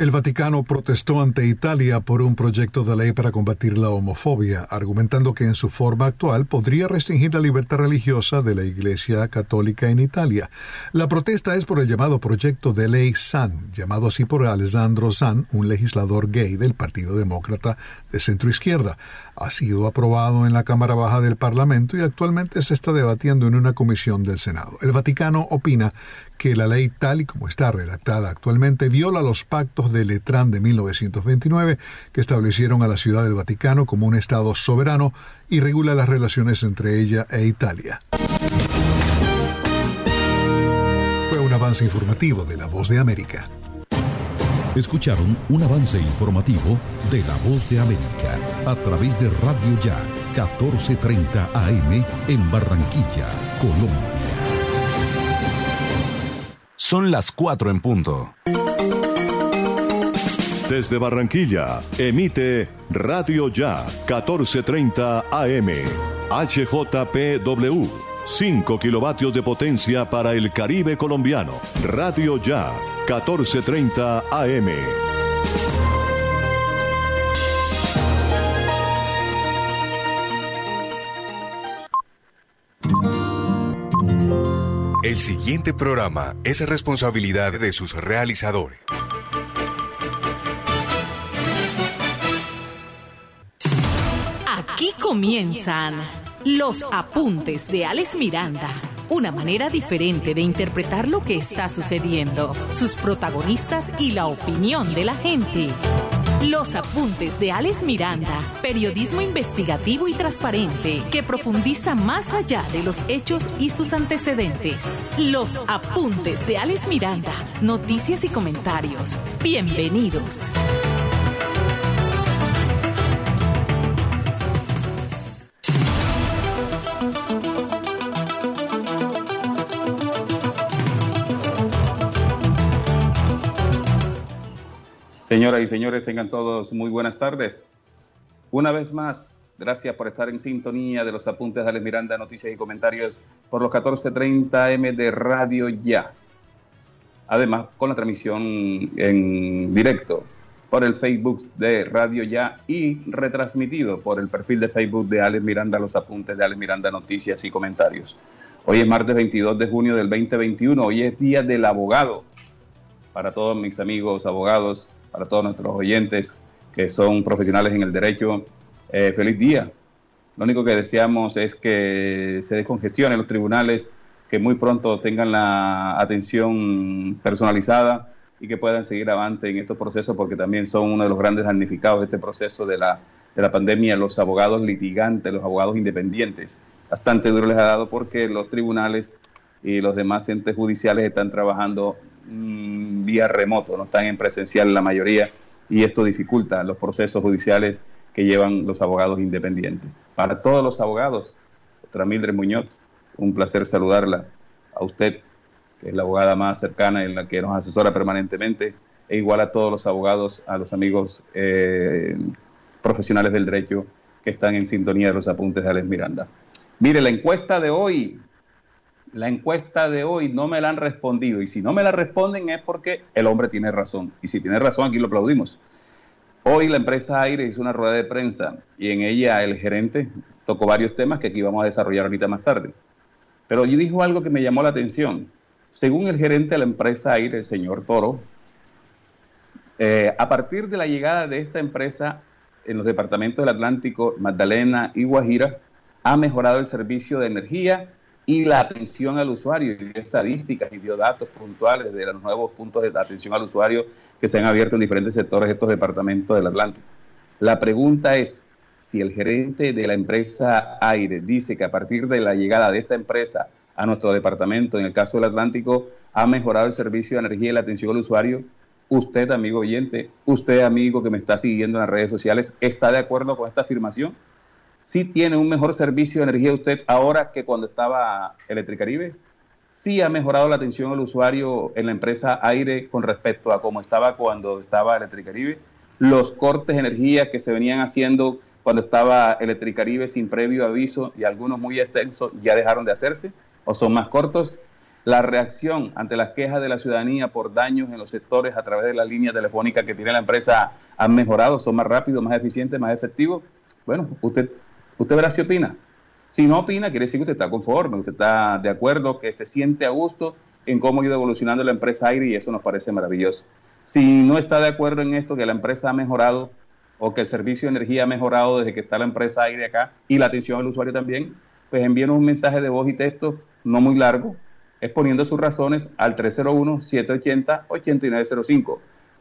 El Vaticano protestó ante Italia por un proyecto de ley para combatir la homofobia, argumentando que en su forma actual podría restringir la libertad religiosa de la Iglesia Católica en Italia. La protesta es por el llamado proyecto de ley SAN, llamado así por Alessandro San, un legislador gay del Partido Demócrata de centro izquierda. Ha sido aprobado en la Cámara Baja del Parlamento y actualmente se está debatiendo en una comisión del Senado. El Vaticano opina que la ley tal y como está redactada actualmente viola los pactos de Letrán de 1929 que establecieron a la Ciudad del Vaticano como un Estado soberano y regula las relaciones entre ella e Italia. Fue un avance informativo de La Voz de América. Escucharon un avance informativo de La Voz de América a través de Radio Ya 1430 AM en Barranquilla, Colombia. Son las 4 en punto. Desde Barranquilla, emite Radio Ya 1430 AM. HJPW. 5 kilovatios de potencia para el Caribe colombiano. Radio Ya 1430 AM. El siguiente programa es responsabilidad de sus realizadores. Aquí comienzan los apuntes de Alex Miranda. Una manera diferente de interpretar lo que está sucediendo, sus protagonistas y la opinión de la gente. Los apuntes de Alex Miranda, periodismo investigativo y transparente que profundiza más allá de los hechos y sus antecedentes. Los apuntes de Alex Miranda, noticias y comentarios. Bienvenidos. Señoras y señores, tengan todos muy buenas tardes. Una vez más, gracias por estar en sintonía de los apuntes de Alex Miranda, noticias y comentarios por los 14:30 M de Radio Ya. Además, con la transmisión en directo por el Facebook de Radio Ya y retransmitido por el perfil de Facebook de Alex Miranda, los apuntes de Alex Miranda, noticias y comentarios. Hoy es martes 22 de junio del 2021, hoy es Día del Abogado. Para todos mis amigos abogados, para todos nuestros oyentes que son profesionales en el derecho. Eh, feliz día. Lo único que deseamos es que se descongestionen los tribunales, que muy pronto tengan la atención personalizada y que puedan seguir avante en estos procesos, porque también son uno de los grandes damnificados de este proceso de la, de la pandemia, los abogados litigantes, los abogados independientes. Bastante duro les ha dado porque los tribunales y los demás entes judiciales están trabajando Mm, vía remoto, no están en presencial la mayoría y esto dificulta los procesos judiciales que llevan los abogados independientes. Para todos los abogados, otra Mildred Muñoz, un placer saludarla a usted, que es la abogada más cercana en la que nos asesora permanentemente, e igual a todos los abogados, a los amigos eh, profesionales del derecho que están en sintonía de los apuntes de Alex Miranda. Mire, la encuesta de hoy la encuesta de hoy no me la han respondido y si no me la responden es porque el hombre tiene razón. Y si tiene razón, aquí lo aplaudimos. Hoy la empresa Aire hizo una rueda de prensa y en ella el gerente tocó varios temas que aquí vamos a desarrollar ahorita más tarde. Pero allí dijo algo que me llamó la atención. Según el gerente de la empresa Aire, el señor Toro, eh, a partir de la llegada de esta empresa en los departamentos del Atlántico, Magdalena y Guajira, ha mejorado el servicio de energía y la atención al usuario, y dio estadísticas y dio datos puntuales de los nuevos puntos de atención al usuario que se han abierto en diferentes sectores de estos departamentos del Atlántico. La pregunta es, si el gerente de la empresa Aire dice que a partir de la llegada de esta empresa a nuestro departamento, en el caso del Atlántico, ha mejorado el servicio de energía y la atención al usuario, usted, amigo oyente, usted, amigo que me está siguiendo en las redes sociales, ¿está de acuerdo con esta afirmación? Sí tiene un mejor servicio de energía usted ahora que cuando estaba Electricaribe. Sí ha mejorado la atención al usuario en la empresa Aire con respecto a cómo estaba cuando estaba Electricaribe. Los cortes de energía que se venían haciendo cuando estaba Electricaribe sin previo aviso y algunos muy extensos ya dejaron de hacerse o son más cortos. La reacción ante las quejas de la ciudadanía por daños en los sectores a través de la línea telefónica que tiene la empresa han mejorado, son más rápidos, más eficientes, más efectivos. Bueno, usted Usted verá si opina. Si no opina, quiere decir que usted está conforme, usted está de acuerdo, que se siente a gusto en cómo ha ido evolucionando la empresa aire y eso nos parece maravilloso. Si no está de acuerdo en esto, que la empresa ha mejorado o que el servicio de energía ha mejorado desde que está la empresa aire acá y la atención al usuario también, pues envíenos un mensaje de voz y texto no muy largo, exponiendo sus razones al 301-780-8905.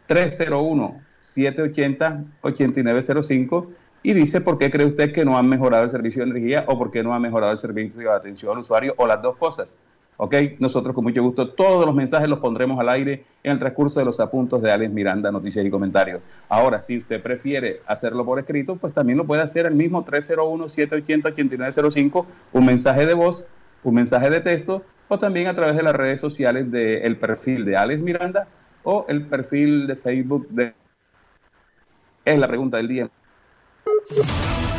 301-780-8905 y dice por qué cree usted que no han mejorado el servicio de energía o por qué no ha mejorado el servicio de atención al usuario o las dos cosas. ¿Ok? Nosotros con mucho gusto todos los mensajes los pondremos al aire en el transcurso de los apuntos de Alex Miranda, noticias y comentarios. Ahora, si usted prefiere hacerlo por escrito, pues también lo puede hacer al mismo 301-780-8905, un mensaje de voz, un mensaje de texto o también a través de las redes sociales del perfil de Alex Miranda o el perfil de Facebook de... Es la pregunta del día. Música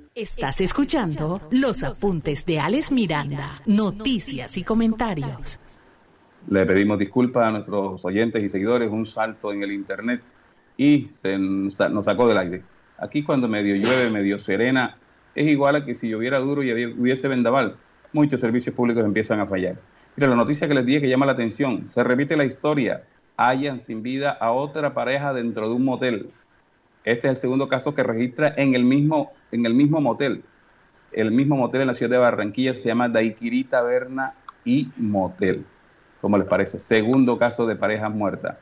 Estás escuchando los apuntes de Alex Miranda, noticias y comentarios. Le pedimos disculpas a nuestros oyentes y seguidores, un salto en el internet y se nos sacó del aire. Aquí cuando medio llueve, medio serena, es igual a que si lloviera duro y hubiese vendaval. Muchos servicios públicos empiezan a fallar. Mira, la noticia que les dije que llama la atención, se repite la historia. Hallan sin vida a otra pareja dentro de un motel. Este es el segundo caso que registra en el mismo, en el mismo motel. El mismo motel en la ciudad de Barranquilla se llama Daiquiri Taberna y Motel. ¿Cómo les parece? Segundo caso de pareja muerta.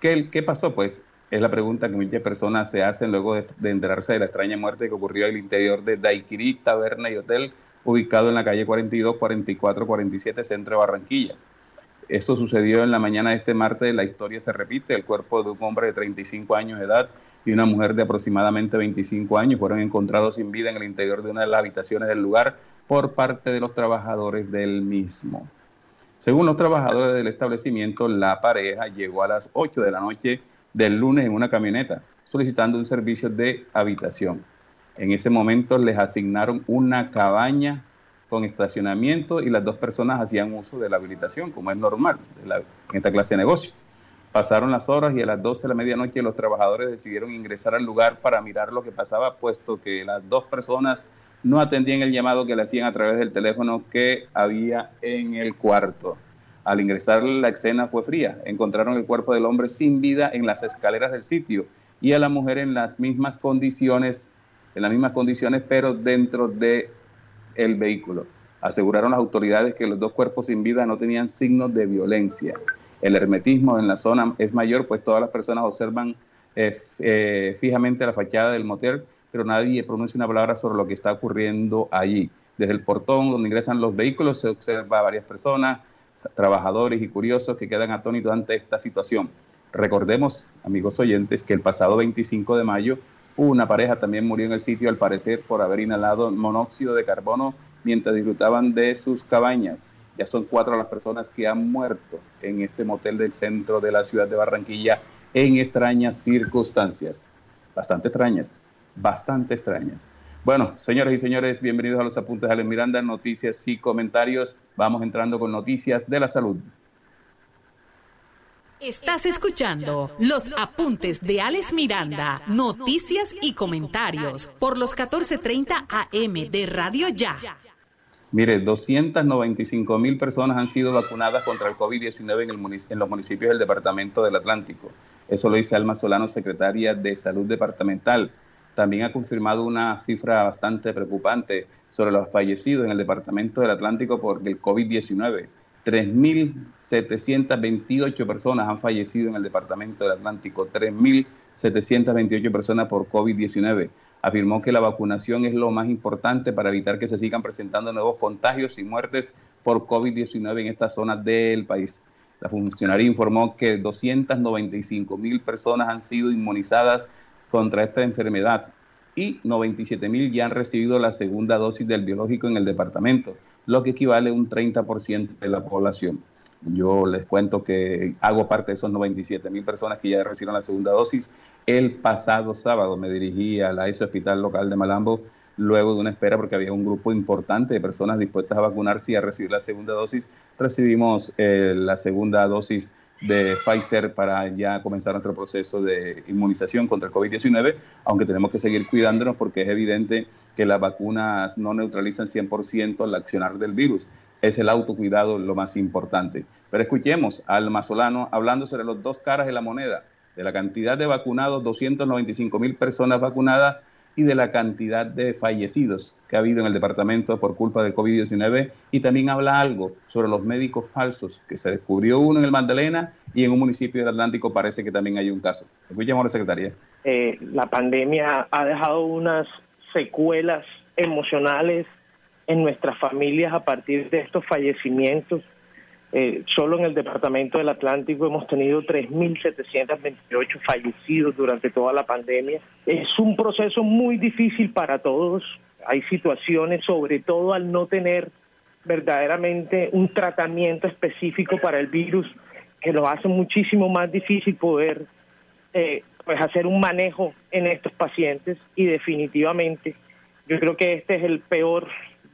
¿Qué, ¿Qué, pasó? Pues es la pregunta que muchas personas se hacen luego de, enterarse de la extraña muerte que ocurrió en el interior de Daiquiri Taberna y Hotel, ubicado en la calle 42, 44, 47, centro de Barranquilla. Esto sucedió en la mañana de este martes, la historia se repite, el cuerpo de un hombre de 35 años de edad y una mujer de aproximadamente 25 años fueron encontrados sin vida en el interior de una de las habitaciones del lugar por parte de los trabajadores del mismo. Según los trabajadores del establecimiento, la pareja llegó a las 8 de la noche del lunes en una camioneta solicitando un servicio de habitación. En ese momento les asignaron una cabaña con estacionamiento y las dos personas hacían uso de la habilitación, como es normal en esta clase de negocio. Pasaron las horas y a las 12 de la medianoche los trabajadores decidieron ingresar al lugar para mirar lo que pasaba, puesto que las dos personas no atendían el llamado que le hacían a través del teléfono que había en el cuarto. Al ingresar la escena fue fría. Encontraron el cuerpo del hombre sin vida en las escaleras del sitio y a la mujer en las mismas condiciones, en las mismas condiciones, pero dentro de el vehículo. Aseguraron las autoridades que los dos cuerpos sin vida no tenían signos de violencia. El hermetismo en la zona es mayor, pues todas las personas observan eh, eh, fijamente la fachada del motel, pero nadie pronuncia una palabra sobre lo que está ocurriendo allí. Desde el portón donde ingresan los vehículos se observa a varias personas, trabajadores y curiosos que quedan atónitos ante esta situación. Recordemos, amigos oyentes, que el pasado 25 de mayo una pareja también murió en el sitio, al parecer, por haber inhalado monóxido de carbono mientras disfrutaban de sus cabañas. Ya son cuatro las personas que han muerto en este motel del centro de la ciudad de Barranquilla en extrañas circunstancias. Bastante extrañas, bastante extrañas. Bueno, señoras y señores, bienvenidos a los apuntes de Ale Miranda, noticias y comentarios. Vamos entrando con noticias de la salud. Estás escuchando los apuntes de Alex Miranda, noticias y comentarios por los 14:30 AM de Radio Ya. Mire, 295 mil personas han sido vacunadas contra el COVID-19 en, en, los municipios del Departamento del Atlántico. Eso lo dice Alma Solano, secretaria de Salud Departamental. También ha confirmado una cifra bastante preocupante sobre los fallecidos en el Departamento del Atlántico por el COVID-19. 3.728 personas han fallecido en el Departamento del Atlántico, 3.728 personas por COVID-19. Afirmó que la vacunación es lo más importante para evitar que se sigan presentando nuevos contagios y muertes por COVID-19 en esta zona del país. La funcionaria informó que 295 mil personas han sido inmunizadas contra esta enfermedad y 97 mil ya han recibido la segunda dosis del biológico en el departamento lo que equivale a un 30% de la población. Yo les cuento que hago parte de esos 97 mil personas que ya recibieron la segunda dosis. El pasado sábado me dirigí a la ESO Hospital Local de Malambo luego de una espera porque había un grupo importante de personas dispuestas a vacunarse y a recibir la segunda dosis. Recibimos eh, la segunda dosis de Pfizer para ya comenzar nuestro proceso de inmunización contra el COVID-19, aunque tenemos que seguir cuidándonos porque es evidente que las vacunas no neutralizan 100% el accionar del virus. Es el autocuidado lo más importante. Pero escuchemos al Mazolano hablando sobre los dos caras de la moneda, de la cantidad de vacunados, 295 mil personas vacunadas, y de la cantidad de fallecidos que ha habido en el departamento por culpa del COVID-19 y también habla algo sobre los médicos falsos, que se descubrió uno en el Magdalena y en un municipio del Atlántico parece que también hay un caso. Escuchemos a la secretaria. Eh, la pandemia ha dejado unas secuelas emocionales en nuestras familias a partir de estos fallecimientos eh, solo en el Departamento del Atlántico hemos tenido 3.728 fallecidos durante toda la pandemia. Es un proceso muy difícil para todos. Hay situaciones, sobre todo al no tener verdaderamente un tratamiento específico para el virus, que lo hace muchísimo más difícil poder eh, pues hacer un manejo en estos pacientes y definitivamente yo creo que este es el peor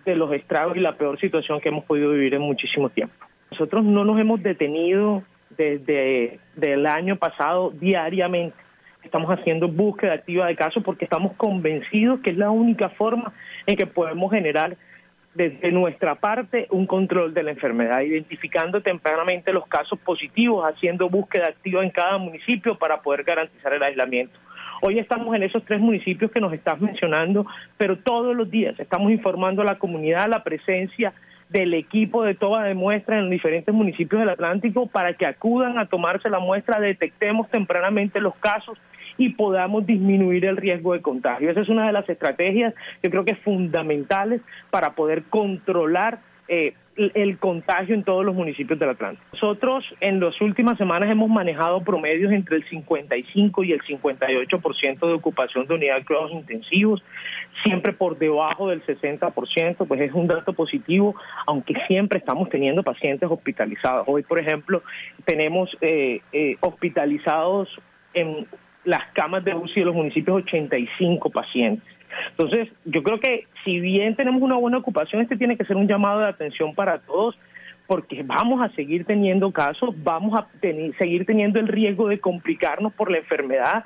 de los estragos y la peor situación que hemos podido vivir en muchísimo tiempo. Nosotros no nos hemos detenido desde el año pasado diariamente. Estamos haciendo búsqueda activa de casos porque estamos convencidos que es la única forma en que podemos generar desde nuestra parte un control de la enfermedad, identificando tempranamente los casos positivos, haciendo búsqueda activa en cada municipio para poder garantizar el aislamiento. Hoy estamos en esos tres municipios que nos estás mencionando, pero todos los días estamos informando a la comunidad la presencia del equipo de toma de muestras en los diferentes municipios del Atlántico para que acudan a tomarse la muestra, detectemos tempranamente los casos y podamos disminuir el riesgo de contagio. Esa es una de las estrategias que creo que es fundamentales para poder controlar eh, el contagio en todos los municipios del Atlántico. Nosotros en las últimas semanas hemos manejado promedios entre el 55 y el 58% de ocupación de unidad de cuidados intensivos, siempre por debajo del 60%, pues es un dato positivo, aunque siempre estamos teniendo pacientes hospitalizados. Hoy, por ejemplo, tenemos eh, eh, hospitalizados en las camas de UCI de los municipios 85 pacientes. Entonces, yo creo que si bien tenemos una buena ocupación, este tiene que ser un llamado de atención para todos, porque vamos a seguir teniendo casos, vamos a seguir teniendo el riesgo de complicarnos por la enfermedad,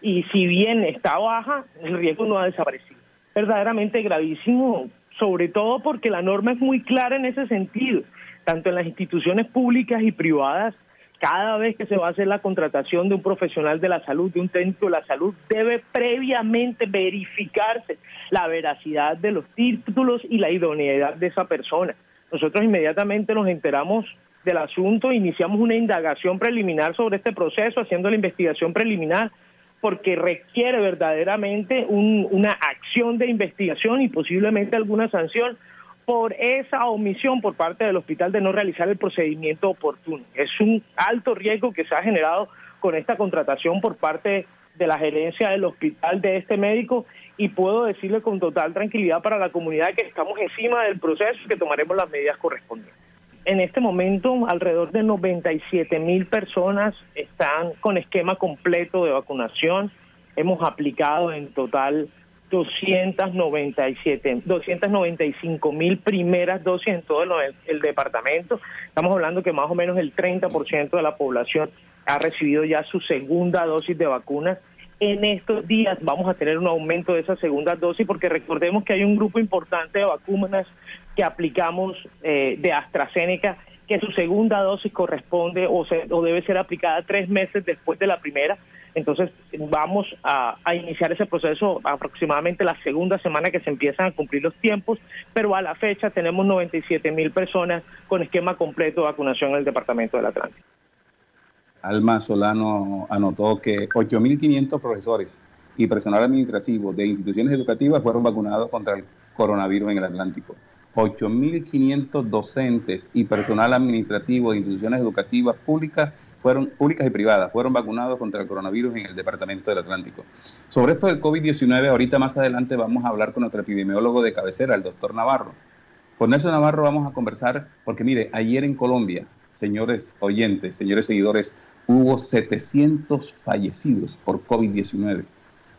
y si bien está baja, el riesgo no ha desaparecido. Verdaderamente gravísimo, sobre todo porque la norma es muy clara en ese sentido, tanto en las instituciones públicas y privadas cada vez que se va a hacer la contratación de un profesional de la salud, de un técnico de la salud, debe previamente verificarse la veracidad de los títulos y la idoneidad de esa persona. Nosotros inmediatamente nos enteramos del asunto, iniciamos una indagación preliminar sobre este proceso, haciendo la investigación preliminar, porque requiere verdaderamente una acción de investigación y posiblemente alguna sanción por esa omisión por parte del hospital de no realizar el procedimiento oportuno. Es un alto riesgo que se ha generado con esta contratación por parte de la gerencia del hospital de este médico y puedo decirle con total tranquilidad para la comunidad que estamos encima del proceso y que tomaremos las medidas correspondientes. En este momento, alrededor de 97 mil personas están con esquema completo de vacunación. Hemos aplicado en total 297, 295 mil primeras dosis en todo el, departamento. Estamos hablando que más o menos el 30% de la población ha recibido ya su segunda dosis de vacunas. En estos días vamos a tener un aumento de esa segunda dosis porque recordemos que hay un grupo importante de vacunas que aplicamos eh, de AstraZeneca que su segunda dosis corresponde o, o debe ser aplicada tres meses después de la primera. Entonces vamos a, iniciar ese proceso aproximadamente la segunda semana que se empiezan a cumplir los tiempos, pero a la fecha tenemos 97 mil personas con esquema completo de vacunación en el Departamento del Atlántico. Alma Solano anotó que 8.500 profesores y personal administrativo de instituciones educativas fueron vacunados contra el coronavirus en el Atlántico. 8.500 docentes y personal administrativo de instituciones educativas públicas fueron públicas y privadas, fueron vacunados contra el coronavirus en el Departamento del Atlántico. Sobre esto del COVID-19, ahorita más adelante vamos a hablar con nuestro epidemiólogo de cabecera, el doctor Navarro. Con Nelson Navarro vamos a conversar, porque mire, ayer en Colombia, señores oyentes, señores seguidores, hubo 700 fallecidos por COVID-19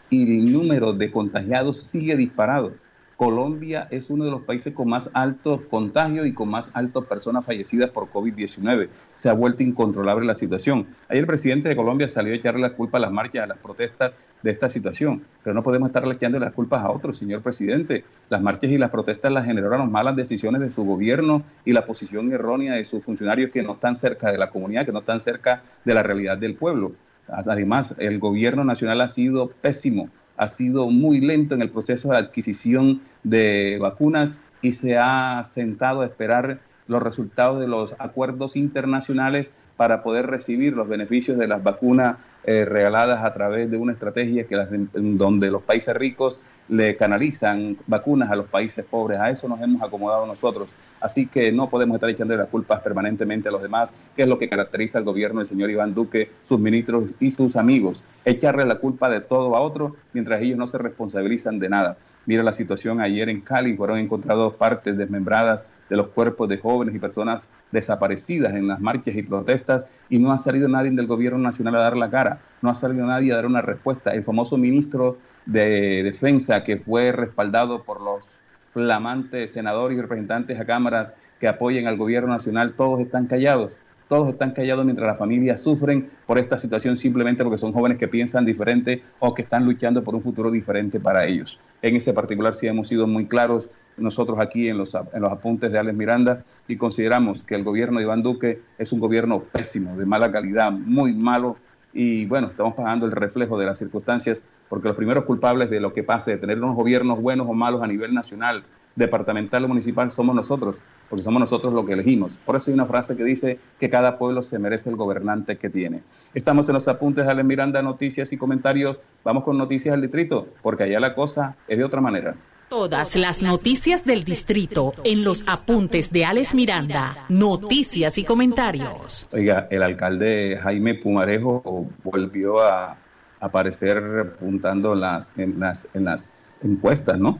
y el número de contagiados sigue disparado. Colombia es uno de los países con más altos contagios y con más altas personas fallecidas por COVID-19. Se ha vuelto incontrolable la situación. Ayer el presidente de Colombia salió a echarle la culpa a las marchas, a las protestas de esta situación, pero no podemos estarle echando las culpas a otros, señor presidente. Las marchas y las protestas las generaron malas decisiones de su gobierno y la posición errónea de sus funcionarios que no están cerca de la comunidad, que no están cerca de la realidad del pueblo. Además, el gobierno nacional ha sido pésimo ha sido muy lento en el proceso de adquisición de vacunas y se ha sentado a esperar los resultados de los acuerdos internacionales para poder recibir los beneficios de las vacunas eh, regaladas a través de una estrategia que las, donde los países ricos le canalizan vacunas a los países pobres. A eso nos hemos acomodado nosotros. Así que no podemos estar echando las culpas permanentemente a los demás, que es lo que caracteriza al gobierno del señor Iván Duque, sus ministros y sus amigos. Echarle la culpa de todo a otro mientras ellos no se responsabilizan de nada. Mira la situación ayer en Cali, fueron encontrados partes desmembradas de los cuerpos de jóvenes y personas desaparecidas en las marchas y protestas y no ha salido nadie del gobierno nacional a dar la cara, no ha salido nadie a dar una respuesta. El famoso ministro de Defensa que fue respaldado por los flamantes senadores y representantes a cámaras que apoyen al gobierno nacional, todos están callados todos están callados mientras las familias sufren por esta situación simplemente porque son jóvenes que piensan diferente o que están luchando por un futuro diferente para ellos. En ese particular sí hemos sido muy claros nosotros aquí en los, en los apuntes de Alex Miranda y consideramos que el gobierno de Iván Duque es un gobierno pésimo, de mala calidad, muy malo y bueno, estamos pagando el reflejo de las circunstancias porque los primeros culpables de lo que pase, de tener unos gobiernos buenos o malos a nivel nacional, departamental o municipal somos nosotros, porque somos nosotros los que elegimos. Por eso hay una frase que dice que cada pueblo se merece el gobernante que tiene. Estamos en los apuntes de Alex Miranda, noticias y comentarios. Vamos con noticias del distrito, porque allá la cosa es de otra manera. Todas las noticias del distrito en los apuntes de Alex Miranda, noticias y comentarios. Oiga, el alcalde Jaime Pumarejo volvió a aparecer apuntando las, en, las, en las encuestas, ¿no?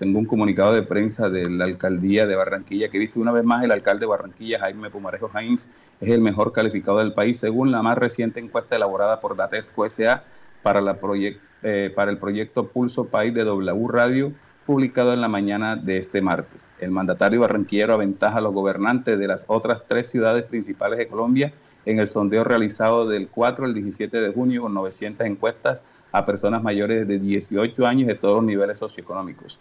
Tengo un comunicado de prensa de la alcaldía de Barranquilla que dice una vez más el alcalde de Barranquilla, Jaime Pumarejo Jains, es el mejor calificado del país según la más reciente encuesta elaborada por Datesco SA para, eh, para el proyecto Pulso País de W Radio publicado en la mañana de este martes. El mandatario barranquillero aventaja a los gobernantes de las otras tres ciudades principales de Colombia en el sondeo realizado del 4 al 17 de junio con 900 encuestas a personas mayores de 18 años de todos los niveles socioeconómicos.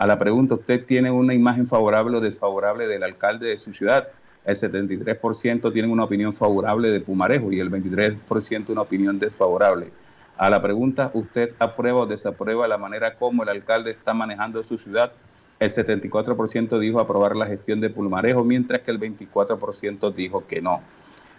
A la pregunta, ¿usted tiene una imagen favorable o desfavorable del alcalde de su ciudad? El 73% tiene una opinión favorable de Pumarejo y el 23% una opinión desfavorable. A la pregunta, ¿usted aprueba o desaprueba la manera como el alcalde está manejando su ciudad? El 74% dijo aprobar la gestión de Pumarejo, mientras que el 24% dijo que no.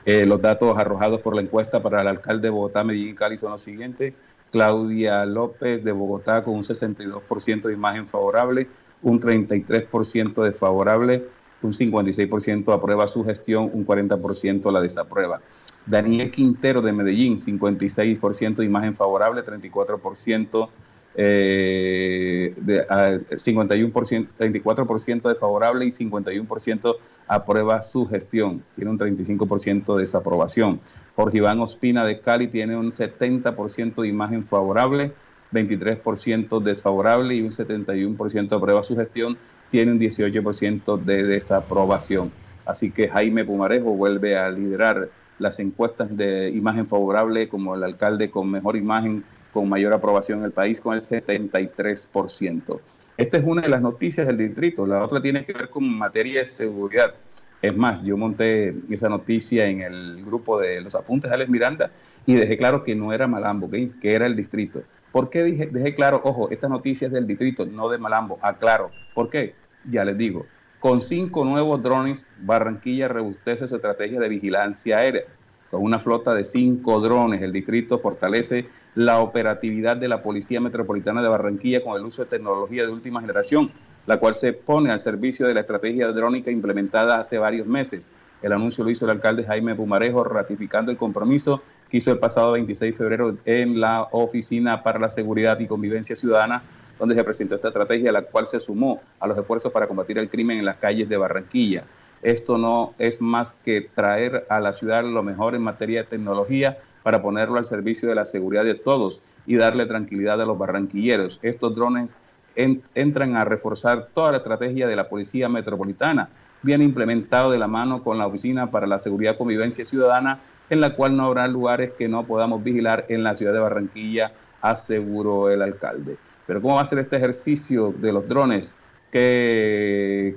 Eh, los datos arrojados por la encuesta para el alcalde de Bogotá, Medellín y Cali son los siguientes. Claudia López de Bogotá con un 62% de imagen favorable, un 33% desfavorable, un 56% aprueba su gestión, un 40% la desaprueba. Daniel Quintero de Medellín, 56% de imagen favorable, 34% eh, de, 51%, 34% desfavorable y 51% aprueba su gestión. Tiene un 35% de desaprobación. Jorge Iván Ospina de Cali tiene un 70% de imagen favorable, 23% desfavorable y un 71% aprueba su gestión. Tiene un 18% de desaprobación. Así que Jaime Pumarejo vuelve a liderar las encuestas de imagen favorable como el alcalde con mejor imagen, con mayor aprobación en el país, con el 73%. Esta es una de las noticias del distrito. La otra tiene que ver con materia de seguridad. Es más, yo monté esa noticia en el grupo de los apuntes de Alex Miranda y dejé claro que no era Malambo, que era el distrito. ¿Por qué dije, dejé claro, ojo, esta noticia es del distrito, no de Malambo? Aclaro. ¿Por qué? Ya les digo. Con cinco nuevos drones, Barranquilla rebustece su estrategia de vigilancia aérea. Con una flota de cinco drones, el distrito fortalece la operatividad de la Policía Metropolitana de Barranquilla con el uso de tecnología de última generación la cual se pone al servicio de la estrategia drónica implementada hace varios meses. El anuncio lo hizo el alcalde Jaime Pumarejo, ratificando el compromiso que hizo el pasado 26 de febrero en la Oficina para la Seguridad y Convivencia Ciudadana, donde se presentó esta estrategia, la cual se sumó a los esfuerzos para combatir el crimen en las calles de Barranquilla. Esto no es más que traer a la ciudad lo mejor en materia de tecnología para ponerlo al servicio de la seguridad de todos y darle tranquilidad a los barranquilleros. Estos drones entran a reforzar toda la estrategia de la Policía Metropolitana, bien implementado de la mano con la Oficina para la Seguridad Convivencia Ciudadana, en la cual no habrá lugares que no podamos vigilar en la ciudad de Barranquilla, aseguró el alcalde. Pero ¿cómo va a ser este ejercicio de los drones? ¿Qué,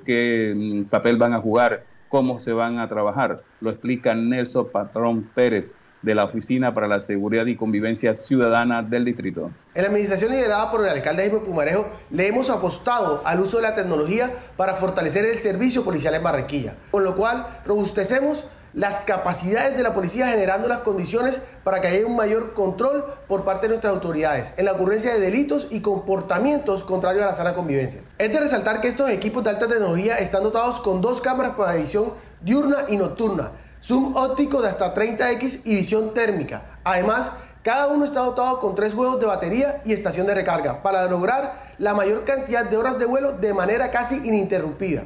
papel van a jugar? ¿Cómo se van a trabajar? Lo explica Nelson Patrón Pérez, de la Oficina para la Seguridad y Convivencia Ciudadana del Distrito. En la administración liderada por el alcalde Jaime Pumarejo le hemos apostado al uso de la tecnología para fortalecer el servicio policial en Barranquilla, con lo cual robustecemos las capacidades de la policía generando las condiciones para que haya un mayor control por parte de nuestras autoridades en la ocurrencia de delitos y comportamientos contrarios a la sana convivencia. Es de resaltar que estos equipos de alta tecnología están dotados con dos cámaras para visión diurna y nocturna, zoom óptico de hasta 30x y visión térmica. Además, cada uno está dotado con tres juegos de batería y estación de recarga para lograr la mayor cantidad de horas de vuelo de manera casi ininterrumpida.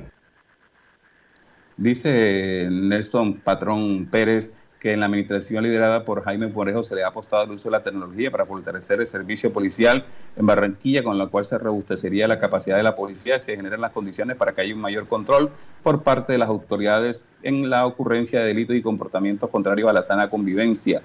Dice Nelson Patrón Pérez que en la administración liderada por Jaime Porejo se le ha apostado al uso de la tecnología para fortalecer el servicio policial en Barranquilla, con la cual se robustecería la capacidad de la policía y se generan las condiciones para que haya un mayor control por parte de las autoridades en la ocurrencia de delitos y comportamientos contrarios a la sana convivencia.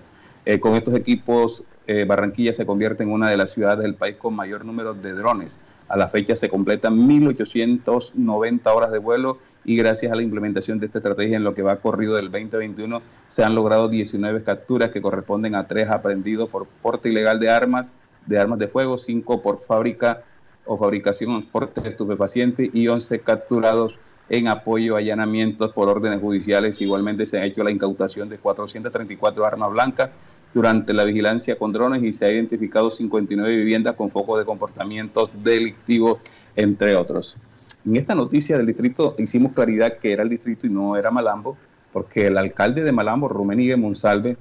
Eh, con estos equipos, eh, Barranquilla se convierte en una de las ciudades del país con mayor número de drones. A la fecha se completan 1.890 horas de vuelo y gracias a la implementación de esta estrategia en lo que va corrido del 2021 se han logrado 19 capturas que corresponden a tres aprendidos por porte ilegal de armas, de armas de fuego, 5 por fábrica o fabricación porte de estupefacientes y 11 capturados en apoyo a allanamientos por órdenes judiciales. Igualmente se ha hecho la incautación de 434 armas blancas durante la vigilancia con drones y se ha identificado 59 viviendas con foco de comportamientos delictivos, entre otros. En esta noticia del distrito hicimos claridad que era el distrito y no era Malambo, porque el alcalde de Malambo, Rumenigue Monsalve,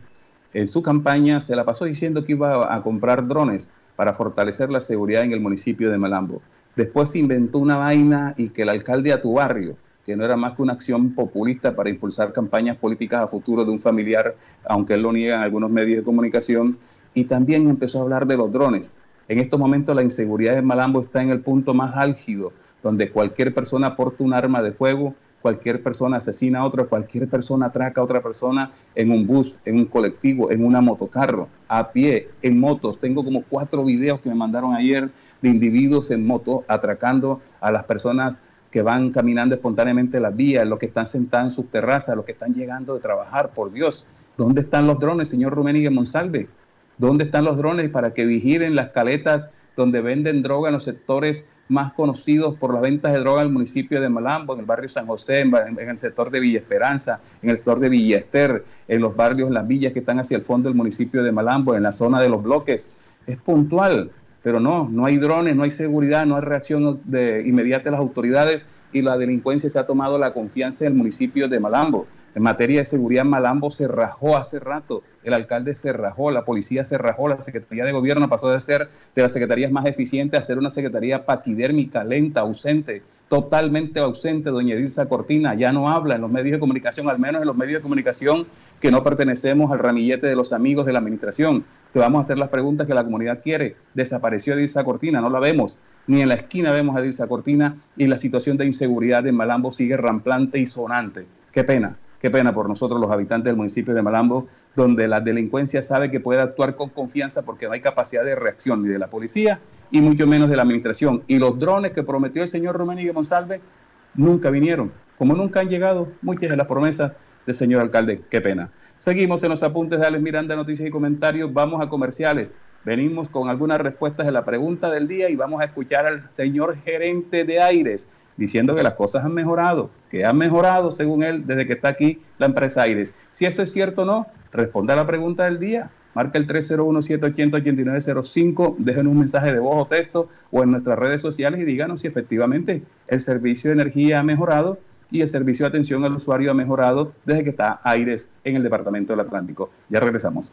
en su campaña se la pasó diciendo que iba a comprar drones para fortalecer la seguridad en el municipio de Malambo. Después se inventó una vaina y que el alcalde a tu barrio, que no era más que una acción populista para impulsar campañas políticas a futuro de un familiar, aunque él lo niega en algunos medios de comunicación, y también empezó a hablar de los drones. En estos momentos la inseguridad en Malambo está en el punto más álgido donde cualquier persona porta un arma de fuego, cualquier persona asesina a otra, cualquier persona atraca a otra persona en un bus, en un colectivo, en una motocarro, a pie, en motos. Tengo como cuatro videos que me mandaron ayer de individuos en moto atracando a las personas que van caminando espontáneamente las vías, los que están sentados en sus terrazas, los que están llegando de trabajar, por Dios. ¿Dónde están los drones, señor Rummenigge Monsalve? ¿Dónde están los drones para que vigilen las caletas donde venden droga en los sectores más conocidos por las ventas de droga en el municipio de Malambo, en el barrio San José, en, el sector de Villa Esperanza, en el sector de Villa Ester, en los barrios, las villas que están hacia el fondo del municipio de Malambo, en la zona de los bloques. Es puntual, pero no, no hay drones, no hay seguridad, no hay reacción de inmediata de las autoridades y la delincuencia se ha tomado la confianza del municipio de Malambo. En materia de seguridad, Malambo se rajó hace rato, el alcalde se rajó, la policía se rajó, la Secretaría de Gobierno pasó de ser de las secretarías más eficientes a ser una secretaría paquidérmica, lenta, ausente, totalmente ausente. Doña Edilza Cortina ya no habla en los medios de comunicación, al menos en los medios de comunicación que no pertenecemos al ramillete de los amigos de la administración. Te vamos a hacer las preguntas que la comunidad quiere. Desapareció Edilza Cortina, no la vemos ni en la esquina vemos a Edilza Cortina y la situación de inseguridad en Malambo sigue ramplante y sonante. Qué pena Qué pena por nosotros los habitantes del municipio de Malambo, donde la delincuencia sabe que puede actuar con confianza porque no hay capacidad de reacción ni de la policía y mucho menos de la administración. Y los drones que prometió el señor Roménigue Monsalve nunca vinieron. Como nunca han llegado muchas de las promesas del señor alcalde. Qué pena. Seguimos en los apuntes de Alex Miranda, noticias y comentarios. Vamos a comerciales. Venimos con algunas respuestas de la pregunta del día y vamos a escuchar al señor gerente de Aires diciendo que las cosas han mejorado, que han mejorado según él desde que está aquí la empresa Aires. Si eso es cierto o no, responda a la pregunta del día. Marca el 301-780-8905, dejen un mensaje de voz o texto o en nuestras redes sociales y díganos si efectivamente el servicio de energía ha mejorado y el servicio de atención al usuario ha mejorado desde que está Aires en el Departamento del Atlántico. Ya regresamos.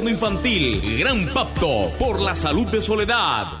Infantil. Gran pacto por la salud de Soledad.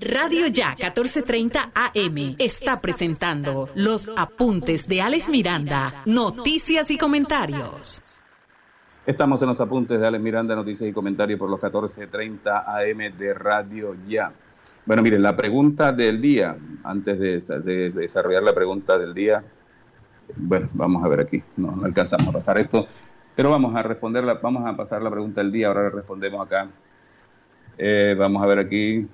Radio Ya 1430 AM está presentando los apuntes de Alex Miranda, noticias y comentarios. Estamos en los apuntes de Alex Miranda, noticias y comentarios por los 1430 AM de Radio Ya. Bueno, miren, la pregunta del día, antes de, de desarrollar la pregunta del día, bueno, vamos a ver aquí, no, alcanzamos a pasar esto, pero vamos a responderla, vamos a pasar la pregunta del día, ahora le respondemos acá. Eh, vamos a ver aquí,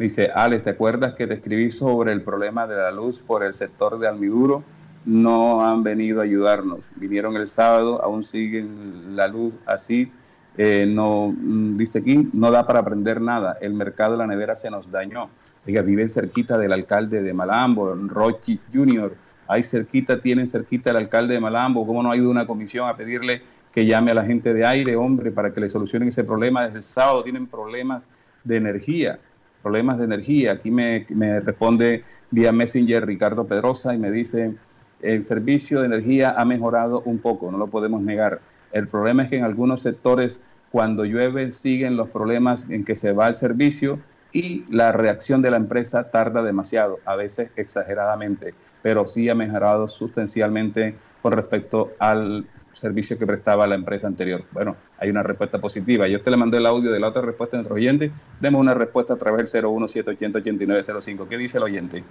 Dice, Alex, ¿te acuerdas que te escribí sobre el problema de la luz por el sector de Almiduro? No han venido a ayudarnos. Vinieron el sábado, aún siguen la luz así. Eh, no, dice aquí, no da para aprender nada. El mercado de la nevera se nos dañó. Diga, viven cerquita del alcalde de Malambo, Rocky Jr. Ahí cerquita, tienen cerquita el alcalde de Malambo. ¿Cómo no ha ido una comisión a pedirle que llame a la gente de aire, hombre, para que le solucionen ese problema? Desde el sábado tienen problemas de energía problemas de energía. Aquí me, responde vía Messenger Ricardo Pedrosa y me dice, el servicio de energía ha mejorado un poco, no lo podemos negar. El problema es que en algunos sectores, cuando llueve, siguen los problemas en que se va el servicio y la reacción de la empresa tarda demasiado, a veces exageradamente, pero sí ha mejorado sustancialmente con respecto al servicio que prestaba la empresa anterior. Bueno, hay una respuesta positiva. Yo te le mandé el audio de la otra respuesta de nuestro oyente. Demos una respuesta a través del 017808905. ¿Qué dice el oyente?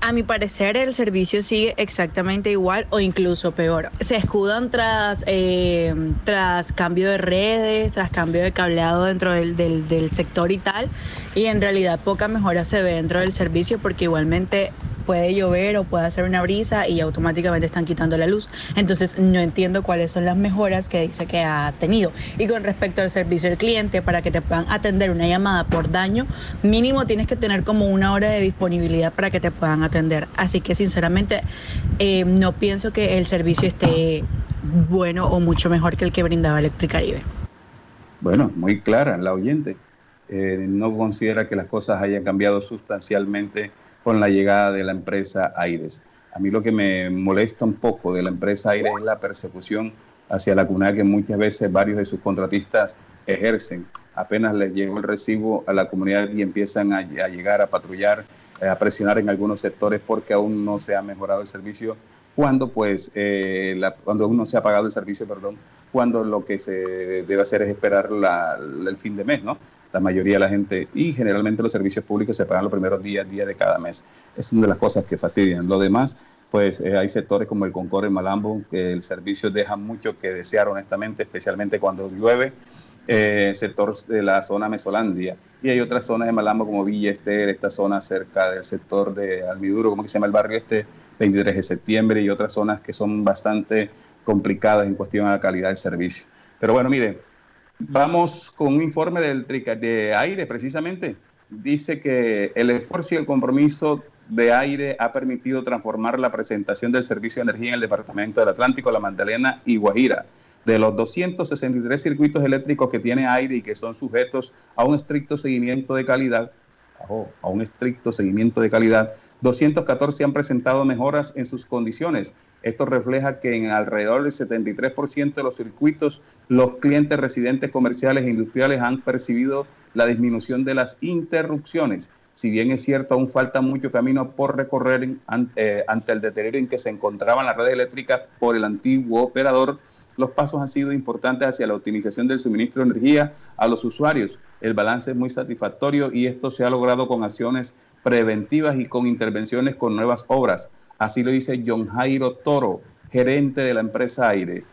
A mi parecer el servicio sigue exactamente igual o incluso peor. Se escudan tras, eh, tras cambio de redes, tras cambio de cableado dentro del, del, del sector y tal, y en realidad poca mejora se ve dentro del servicio porque igualmente puede llover o puede hacer una brisa y automáticamente están quitando la luz. Entonces no entiendo cuáles son las mejoras que dice que ha tenido. Y con respecto al servicio al cliente, para que te puedan atender una llamada por daño, mínimo tienes que tener como una hora de disponibilidad para que te puedan atender. Así que sinceramente eh, no pienso que el servicio esté bueno o mucho mejor que el que brindaba Electricaribe. Bueno, muy clara la oyente. Eh, no considera que las cosas hayan cambiado sustancialmente con la llegada de la empresa Aires. A mí lo que me molesta un poco de la empresa Aires es la persecución hacia la comunidad que muchas veces varios de sus contratistas ejercen. Apenas les llega el recibo a la comunidad y empiezan a, llegar a patrullar a presionar en algunos sectores porque aún no se ha mejorado el servicio cuando pues eh, cuando aún no se ha pagado el servicio, perdón, cuando lo que se debe hacer es esperar el fin de mes, ¿no? La mayoría de la gente y generalmente los servicios públicos se pagan los primeros días, días de cada mes. Es una de las cosas que fastidian. Lo demás, pues eh, hay sectores como el Concord en Malambo que el servicio deja mucho que desear honestamente, especialmente cuando llueve eh, sector de la zona Mesolandia. Y hay otras zonas de Malambo como Villa Ester, esta zona cerca del sector de Almiduro, como que se llama el barrio este, 23 de septiembre, y otras zonas que son bastante complicadas en cuestión a la calidad del servicio. Pero bueno, miren, vamos con un informe del de aire precisamente. Dice que el esfuerzo y el compromiso de aire ha permitido transformar la presentación del servicio de energía en el Departamento del Atlántico, La Magdalena y Guajira de los 263 circuitos eléctricos que tiene aire y que son sujetos a un estricto seguimiento de calidad, a un estricto seguimiento de calidad, 214 han presentado mejoras en sus condiciones. Esto refleja que en alrededor del 73% de los circuitos los clientes residentes comerciales e industriales han percibido la disminución de las interrupciones. Si bien es cierto, aún falta mucho camino por recorrer eh, ante el deterioro en que se encontraban las redes eléctricas por el antiguo operador, los pasos han sido importantes hacia la optimización del suministro de energía a los usuarios. El balance es muy satisfactorio y esto se ha logrado con acciones preventivas y con intervenciones con nuevas obras. Así lo dice John Jairo Toro, gerente de la empresa Aire.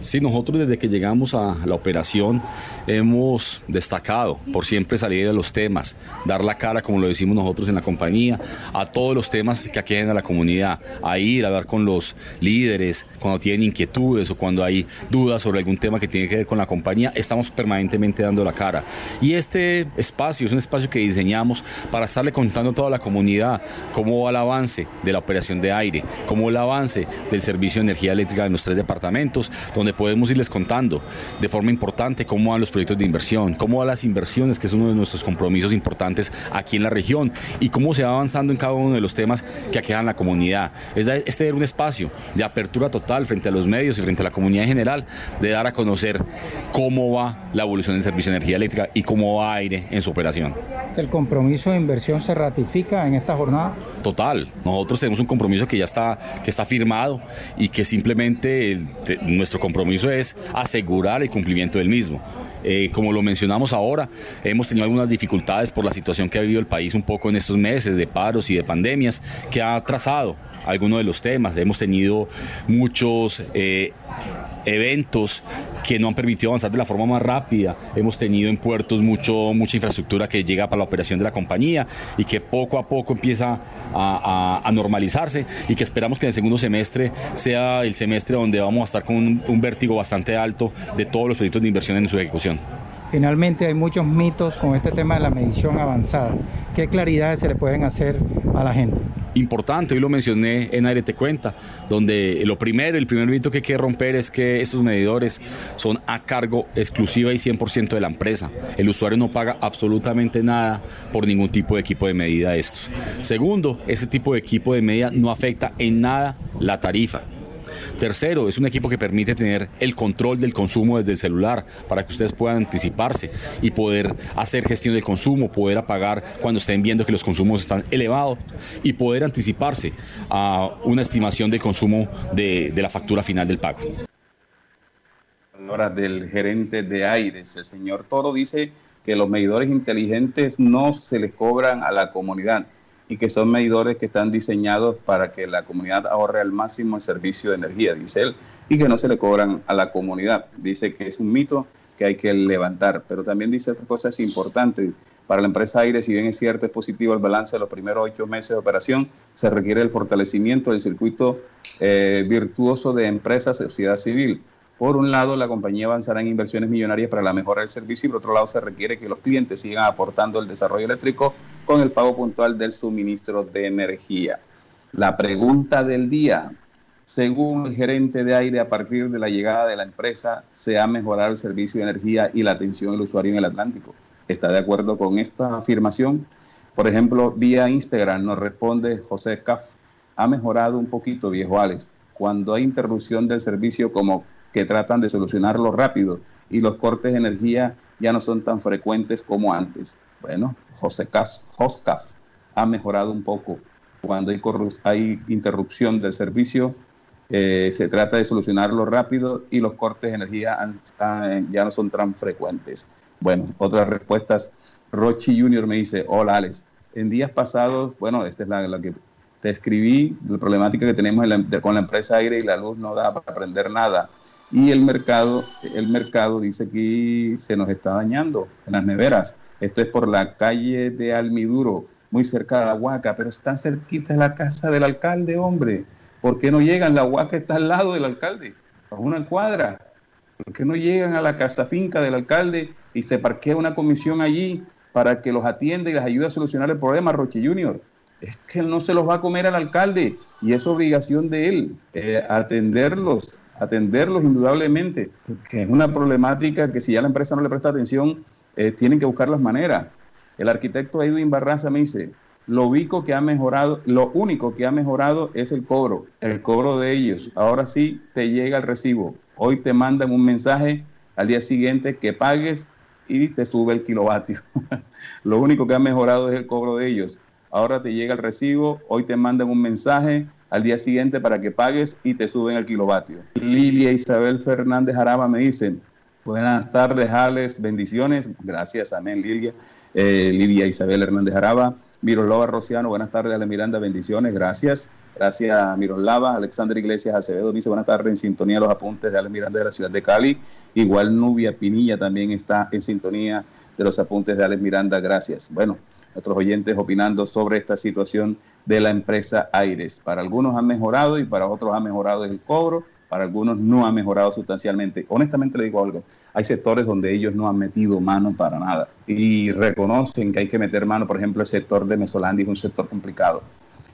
Sí, nosotros desde que llegamos a la operación hemos destacado por siempre salir de los temas, dar la cara, como lo decimos nosotros en la compañía, a todos los temas que aquejen a la comunidad, a ir a hablar con los líderes cuando tienen inquietudes o cuando hay dudas sobre algún tema que tiene que ver con la compañía, estamos permanentemente dando la cara. Y este espacio es un espacio que diseñamos para estarle contando a toda la comunidad cómo va el avance de la operación de aire, cómo va el avance del servicio de energía eléctrica de los tres departamentos, donde podemos irles contando de forma importante cómo van los proyectos de inversión, cómo van las inversiones, que es uno de nuestros compromisos importantes aquí en la región, y cómo se va avanzando en cada uno de los temas que aquejan la comunidad. Es este era un espacio de apertura total frente a los medios y frente a la comunidad en general, de dar a conocer cómo va la evolución del servicio de energía eléctrica y cómo va aire en su operación. ¿El compromiso de inversión se ratifica en esta jornada? Total, nosotros tenemos un compromiso que ya está, que está firmado y que simplemente nuestro compromiso es asegurar el cumplimiento del mismo. Eh, como lo mencionamos ahora, hemos tenido algunas dificultades por la situación que ha vivido el país un poco en estos meses de paros y de pandemias, que ha trazado algunos de los temas. Hemos tenido muchos eh, eventos que no han permitido avanzar de la forma más rápida. Hemos tenido en puertos mucho, mucha infraestructura que llega para la operación de la compañía y que poco a poco empieza a, normalizarse y que esperamos que en el segundo semestre sea el semestre donde vamos a estar con un, vértigo bastante alto de todos los proyectos de inversión en su ejecución. Finalmente hay muchos mitos con este tema de la medición avanzada. ¿Qué claridades se le pueden hacer a la gente? importante, hoy lo mencioné en Aire Te Cuenta, donde lo primero, el primer mito que hay que romper es que estos medidores son a cargo exclusiva y 100% de la empresa. El usuario no paga absolutamente nada por ningún tipo de equipo de medida de estos. Segundo, ese tipo de equipo de medida no afecta en nada la tarifa. Tercero, es un equipo que permite tener el control del consumo desde el celular para que ustedes puedan anticiparse y poder hacer gestión del consumo, poder apagar cuando estén viendo que los consumos están elevados y poder anticiparse a una estimación del consumo de, la factura final del pago. Del gerente de Aires, el señor Toro dice que los medidores inteligentes no se les cobran a la comunidad y que son medidores que están diseñados para que la comunidad ahorre al máximo el servicio de energía, dice él, y que no se le cobran a la comunidad. Dice que es un mito que hay que levantar, pero también dice otra cosa es importante. Para la empresa Aire, si bien es cierto, es positivo el balance de los primeros ocho meses de operación, se requiere el fortalecimiento del circuito eh, virtuoso de empresas, sociedad civil por un lado, la compañía avanzará en inversiones millonarias para la mejora del servicio y por otro lado, se requiere que los clientes sigan aportando el desarrollo eléctrico con el pago puntual del suministro de energía. La pregunta del día, según el gerente de aire, a partir de la llegada de la empresa, se ha mejorado el servicio de energía y la atención del usuario en el Atlántico. ¿Está de acuerdo con esta afirmación? Por ejemplo, vía Instagram nos responde José Caf. Ha mejorado un poquito, viejo Alex. Cuando hay interrupción del servicio como que tratan de solucionarlo rápido y los cortes de energía ya no son tan frecuentes como antes. Bueno, José Joscaf ha mejorado un poco. Cuando hay, hay interrupción del servicio, eh, se trata de solucionarlo rápido y los cortes de energía ya no son tan frecuentes. Bueno, otras respuestas. Rochi Junior me dice, hola Alex, en días pasados, bueno, esta es la, que te escribí, la problemática que tenemos con la empresa aire y la luz no da para aprender nada. Y el mercado, el mercado dice que se nos está dañando en las neveras. Esto es por la calle de Almiduro, muy cerca de la Huaca, pero está cerquita de la casa del alcalde, hombre. ¿Por qué no llegan? La Huaca está al lado del alcalde, a una cuadra. ¿Por qué no llegan a la casa finca del alcalde y se parquea una comisión allí para que los atienda y les ayude a solucionar el problema, Roche Junior? Es que él no se los va a comer al alcalde y es obligación de él eh, atenderlos, atenderlos indudablemente, que es una problemática que si ya la empresa no le presta atención, eh, tienen que buscar las maneras. El arquitecto Edwin Barraza me dice, lo único que ha mejorado, lo único que ha mejorado es el cobro, el cobro de ellos. Ahora sí te llega el recibo. Hoy te mandan un mensaje al día siguiente que pagues y te sube el kilovatio. lo único que ha mejorado es el cobro de ellos. Ahora te llega el recibo, hoy te mandan un mensaje al día siguiente para que pagues y te suben el kilovatio. Lilia Isabel Fernández Araba me dicen, buenas tardes, Alex, bendiciones. Gracias, amén, Lilia. Eh, Lilia Isabel Hernández Araba. Miroslava Rociano, buenas tardes, Ale Miranda, bendiciones, gracias. Gracias, Miroslava. Alexander Iglesias Acevedo dice buenas tardes, en sintonía los apuntes de Ale Miranda de la ciudad de Cali. Igual Nubia Pinilla también está en sintonía de los apuntes de Ale Miranda, gracias. Bueno, nuestros oyentes opinando sobre esta situación de la empresa Aires. Para algunos ha mejorado y para otros ha mejorado el cobro, para algunos no ha mejorado sustancialmente. Honestamente le digo algo, hay sectores donde ellos no han metido mano para nada y reconocen que hay que meter mano, por ejemplo, el sector de Mesolandia es un sector complicado.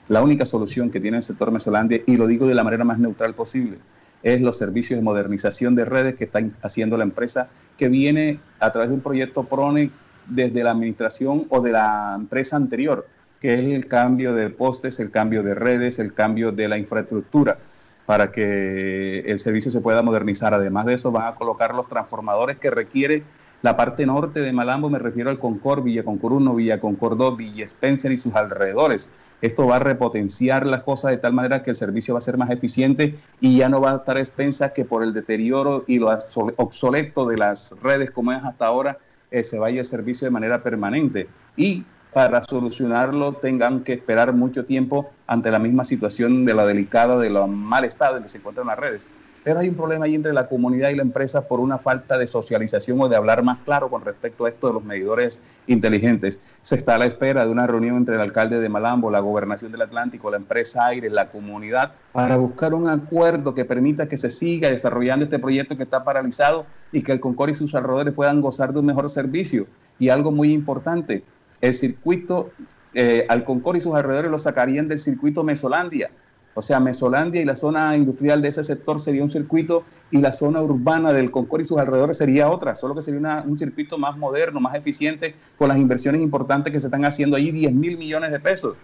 La única solución que tiene el sector Mesolandia, y lo digo de la manera más neutral posible, es los servicios de modernización de redes que está haciendo la empresa, que viene a través de un proyecto PRONE desde la administración o de la empresa anterior, que es el cambio de postes, el cambio de redes, el cambio de la infraestructura para que el servicio se pueda modernizar. Además de eso, van a colocar los transformadores que requiere la parte norte de Malambo, me refiero al Concord, Villa Concord 1, Villa Concord 2, Villa Spencer y sus alrededores. Esto va a repotenciar las cosas de tal manera que el servicio va a ser más eficiente y ya no va a estar expensa que por el deterioro y lo obsoleto de las redes como es hasta ahora, eh, se vaya el servicio de manera permanente. Y para solucionarlo tengan que esperar mucho tiempo ante la misma situación de la delicada, de lo mal estado en que se encuentran las redes. Pero hay un problema ahí entre la comunidad y la empresa por una falta de socialización o de hablar más claro con respecto a esto de los medidores inteligentes. Se está a la espera de una reunión entre el alcalde de Malambo, la gobernación del Atlántico, la empresa Aire, la comunidad, para buscar un acuerdo que permita que se siga desarrollando este proyecto que está paralizado y que el Concor y sus alrededores puedan gozar de un mejor servicio. Y algo muy importante, el circuito, eh, al Concor y sus alrededores lo sacarían del circuito Mesolandia. O sea, Mesolandia y la zona industrial de ese sector sería un circuito y la zona urbana del Concord y sus alrededores sería otra, solo que sería un circuito más moderno, más eficiente, con las inversiones importantes que se están haciendo allí, 10 mil millones de pesos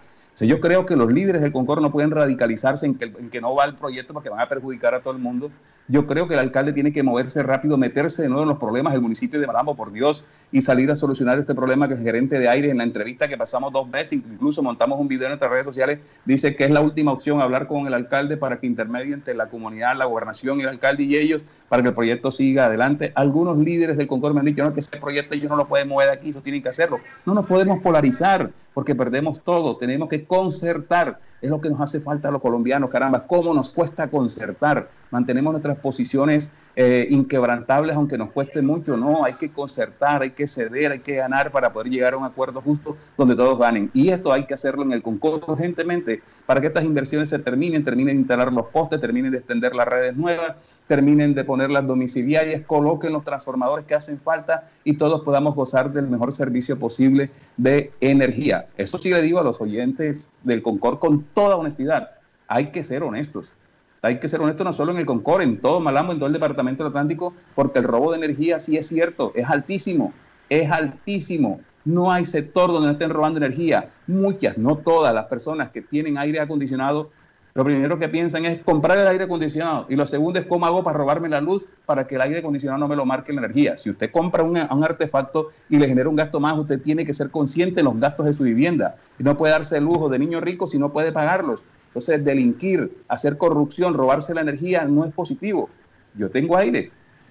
yo creo que los líderes del Concord no pueden radicalizarse en que, no va el proyecto porque van a perjudicar a todo el mundo. Yo creo que el alcalde tiene que moverse rápido, meterse de nuevo en los problemas del municipio de Malambo, por Dios, y salir a solucionar este problema que el gerente de aire en la entrevista que pasamos dos veces, incluso montamos un video en nuestras redes sociales, dice que es la última opción hablar con el alcalde para que intermedie entre la comunidad, la gobernación el alcalde y ellos para que el proyecto siga adelante. Algunos líderes del Concord me han dicho que ese proyecto ellos no lo pueden mover de aquí, eso tienen que hacerlo. No nos podemos polarizar porque perdemos todo, tenemos que concertar es lo que nos hace falta a los colombianos, caramba, cómo nos cuesta concertar. Mantenemos nuestras posiciones eh, inquebrantables, aunque nos cueste mucho. No, hay que concertar, hay que ceder, hay que ganar para poder llegar a un acuerdo justo donde todos ganen. Y esto hay que hacerlo en el concurso urgentemente para que estas inversiones se terminen, terminen de instalar los postes, terminen de extender las redes nuevas, terminen de poner las domiciliarias, coloquen los transformadores que hacen falta y todos podamos gozar del mejor servicio posible de energía. Eso sí le digo a los oyentes del Concord con toda honestidad. Hay que ser honestos. Hay que ser honestos no solo en el Concord, en todo Malambo, en todo el departamento del Atlántico, porque el robo de energía sí es cierto, es altísimo, es altísimo. No hay sector donde no estén robando energía. Muchas, no todas las personas que tienen aire acondicionado lo primero que piensan es comprar el aire acondicionado y lo segundo es cómo hago para robarme la luz para que el aire acondicionado no me lo marque la energía. Si usted compra un, artefacto y le genera un gasto más, usted tiene que ser consciente de los gastos de su vivienda y no puede darse el lujo de niño rico si no puede pagarlos. Entonces, delinquir, hacer corrupción, robarse la energía no es positivo. Yo tengo aire,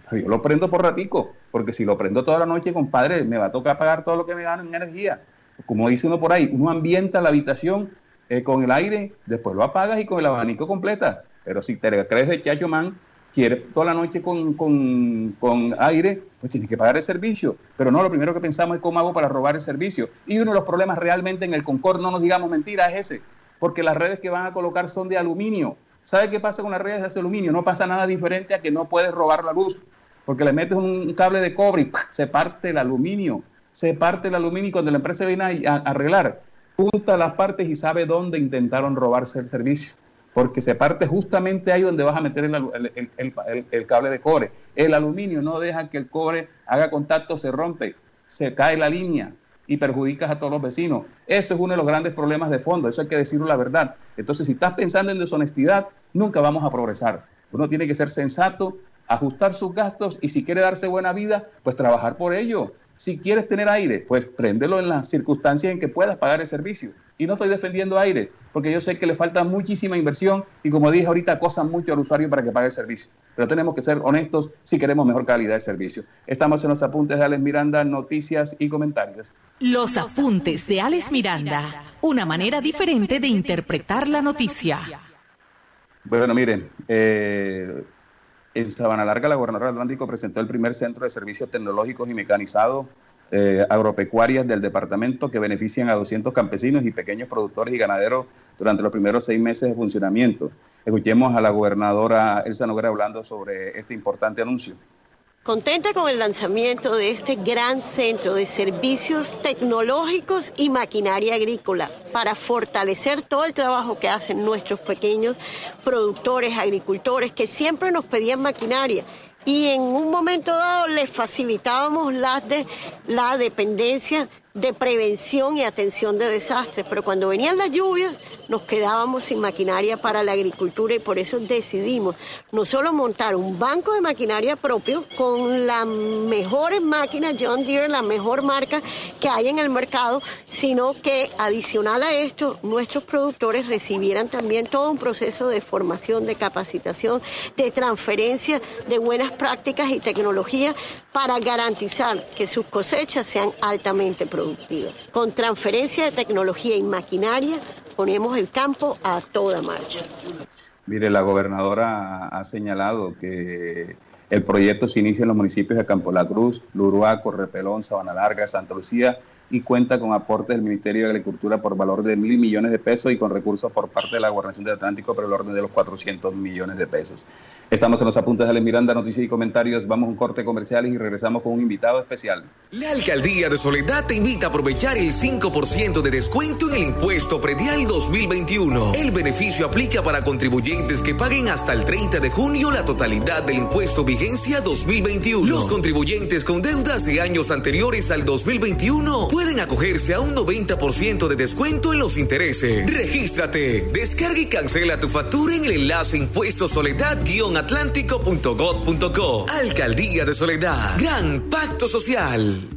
pero yo lo prendo por ratico, porque si lo prendo toda la noche, compadre, me va a tocar pagar todo lo que me gano en energía. Como dice uno por ahí, uno ambienta la habitación eh, con el aire, después lo apagas y con el abanico completa. Pero si te crees de chacho man, quieres toda la noche con, con, aire, pues tienes que pagar el servicio. Pero no, lo primero que pensamos es cómo hago para robar el servicio. Y uno de los problemas realmente en el Concord, no nos digamos mentira, es ese. Porque las redes que van a colocar son de aluminio. ¿Sabe qué pasa con las redes de aluminio? No pasa nada diferente a que no puedes robar la luz. Porque le metes un cable de cobre y se parte el aluminio. Se parte el aluminio y cuando la empresa viene a arreglar, junta las partes y sabe dónde intentaron robarse el servicio. Porque se parte justamente ahí donde vas a meter el, cable de cobre. El aluminio no deja que el cobre haga contacto, se rompe, se cae la línea y perjudicas a todos los vecinos. Eso es uno de los grandes problemas de fondo, eso hay que decirlo la verdad. Entonces, si estás pensando en deshonestidad, nunca vamos a progresar. Uno tiene que ser sensato, ajustar sus gastos y si quiere darse buena vida, pues trabajar por ello. Si quieres tener aire, pues préndelo en las circunstancias en que puedas pagar el servicio. Y no estoy defendiendo aire, porque yo sé que le falta muchísima inversión y como dije ahorita, acosan mucho al usuario para que pague el servicio. Pero tenemos que ser honestos si queremos mejor calidad de servicio. Estamos en los apuntes de Alex Miranda, noticias y comentarios. Los apuntes de Alex Miranda, una manera diferente de interpretar la noticia. Bueno, miren, eh, en Sabana Larga, la gobernadora Atlántico presentó el primer centro de servicios tecnológicos y mecanizados eh, agropecuarias del departamento que benefician a 200 campesinos y pequeños productores y ganaderos durante los primeros seis meses de funcionamiento. Escuchemos a la gobernadora Elsa Noguera hablando sobre este importante anuncio. Contenta con el lanzamiento de este gran centro de servicios tecnológicos y maquinaria agrícola para fortalecer todo el trabajo que hacen nuestros pequeños productores, agricultores, que siempre nos pedían maquinaria. Y en un momento dado les facilitábamos la, de, la dependencia de prevención y atención de desastres, pero cuando venían las lluvias nos quedábamos sin maquinaria para la agricultura y por eso decidimos no solo montar un banco de maquinaria propio con las mejores máquinas John Deere, la mejor marca que hay en el mercado, sino que adicional a esto nuestros productores recibieran también todo un proceso de formación, de capacitación, de transferencia de buenas prácticas y tecnología para garantizar que sus cosechas sean altamente productivas. Con transferencia de tecnología y maquinaria ponemos el campo a toda marcha. Mire, la gobernadora ha señalado que el proyecto se inicia en los municipios de Campo La Cruz, Luruaco, Repelón, Sabana Larga, Santa Lucía y cuenta con aportes del Ministerio de Agricultura por valor de mil millones de pesos y con recursos por parte de la Gobernación del Atlántico por el orden de los 400 millones de pesos. Estamos en los apuntes de Ale Miranda, noticias y comentarios. Vamos a un corte comercial y regresamos con un invitado especial. La Alcaldía de Soledad te invita a aprovechar el 5% de descuento en el impuesto predial 2021. El beneficio aplica para contribuyentes que paguen hasta el 30 de junio la totalidad del impuesto vigencia 2021. Los contribuyentes con deudas de años anteriores al 2021 pueden acogerse a un 90% de descuento en los intereses. Regístrate, descarga y cancela tu factura en el enlace impuesto soledad-atlántico.gov.co. Alcaldía de Soledad. Gran Pacto Social.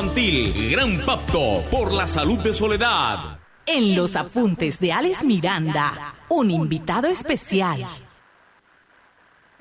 Gran Pacto por la Salud de Soledad. En los apuntes de Alex Miranda, un invitado especial.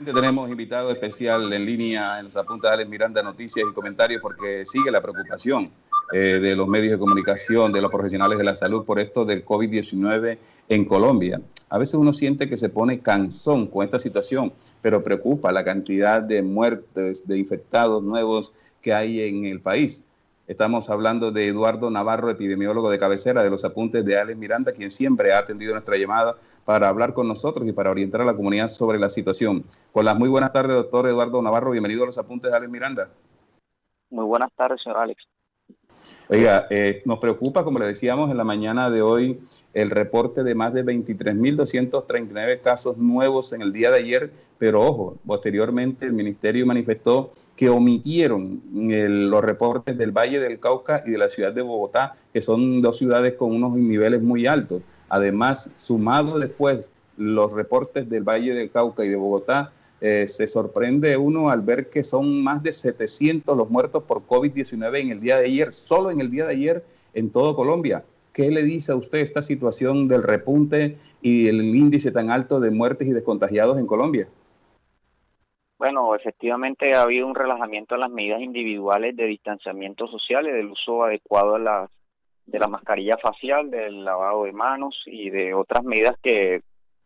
Tenemos invitado especial en línea en los apuntes de Alex Miranda, noticias y comentarios porque sigue la preocupación eh, de los medios de comunicación, de los profesionales de la salud por esto del COVID-19 en Colombia. A veces uno siente que se pone cansón con esta situación, pero preocupa la cantidad de muertes, de infectados nuevos que hay en el país. Estamos hablando de Eduardo Navarro, epidemiólogo de cabecera de los apuntes de Alex Miranda, quien siempre ha atendido nuestra llamada para hablar con nosotros y para orientar a la comunidad sobre la situación. Con las muy buenas tardes, doctor Eduardo Navarro. Bienvenido a los apuntes de Alex Miranda. Muy buenas tardes, señor Alex. Oiga, eh, nos preocupa, como le decíamos en la mañana de hoy, el reporte de más de 23.239 casos nuevos en el día de ayer, pero ojo, posteriormente el ministerio manifestó que omitieron los reportes del Valle del Cauca y de la ciudad de Bogotá, que son dos ciudades con unos niveles muy altos. Además, sumado después los reportes del Valle del Cauca y de Bogotá, eh, se sorprende uno al ver que son más de 700 los muertos por COVID-19 en el día de ayer, solo en el día de ayer en todo Colombia. ¿Qué le dice a usted esta situación del repunte y el índice tan alto de muertes y descontagiados en Colombia? Bueno, efectivamente ha habido un relajamiento en las medidas individuales de distanciamiento social y del uso adecuado de la, de la mascarilla facial, del lavado de manos y de otras medidas que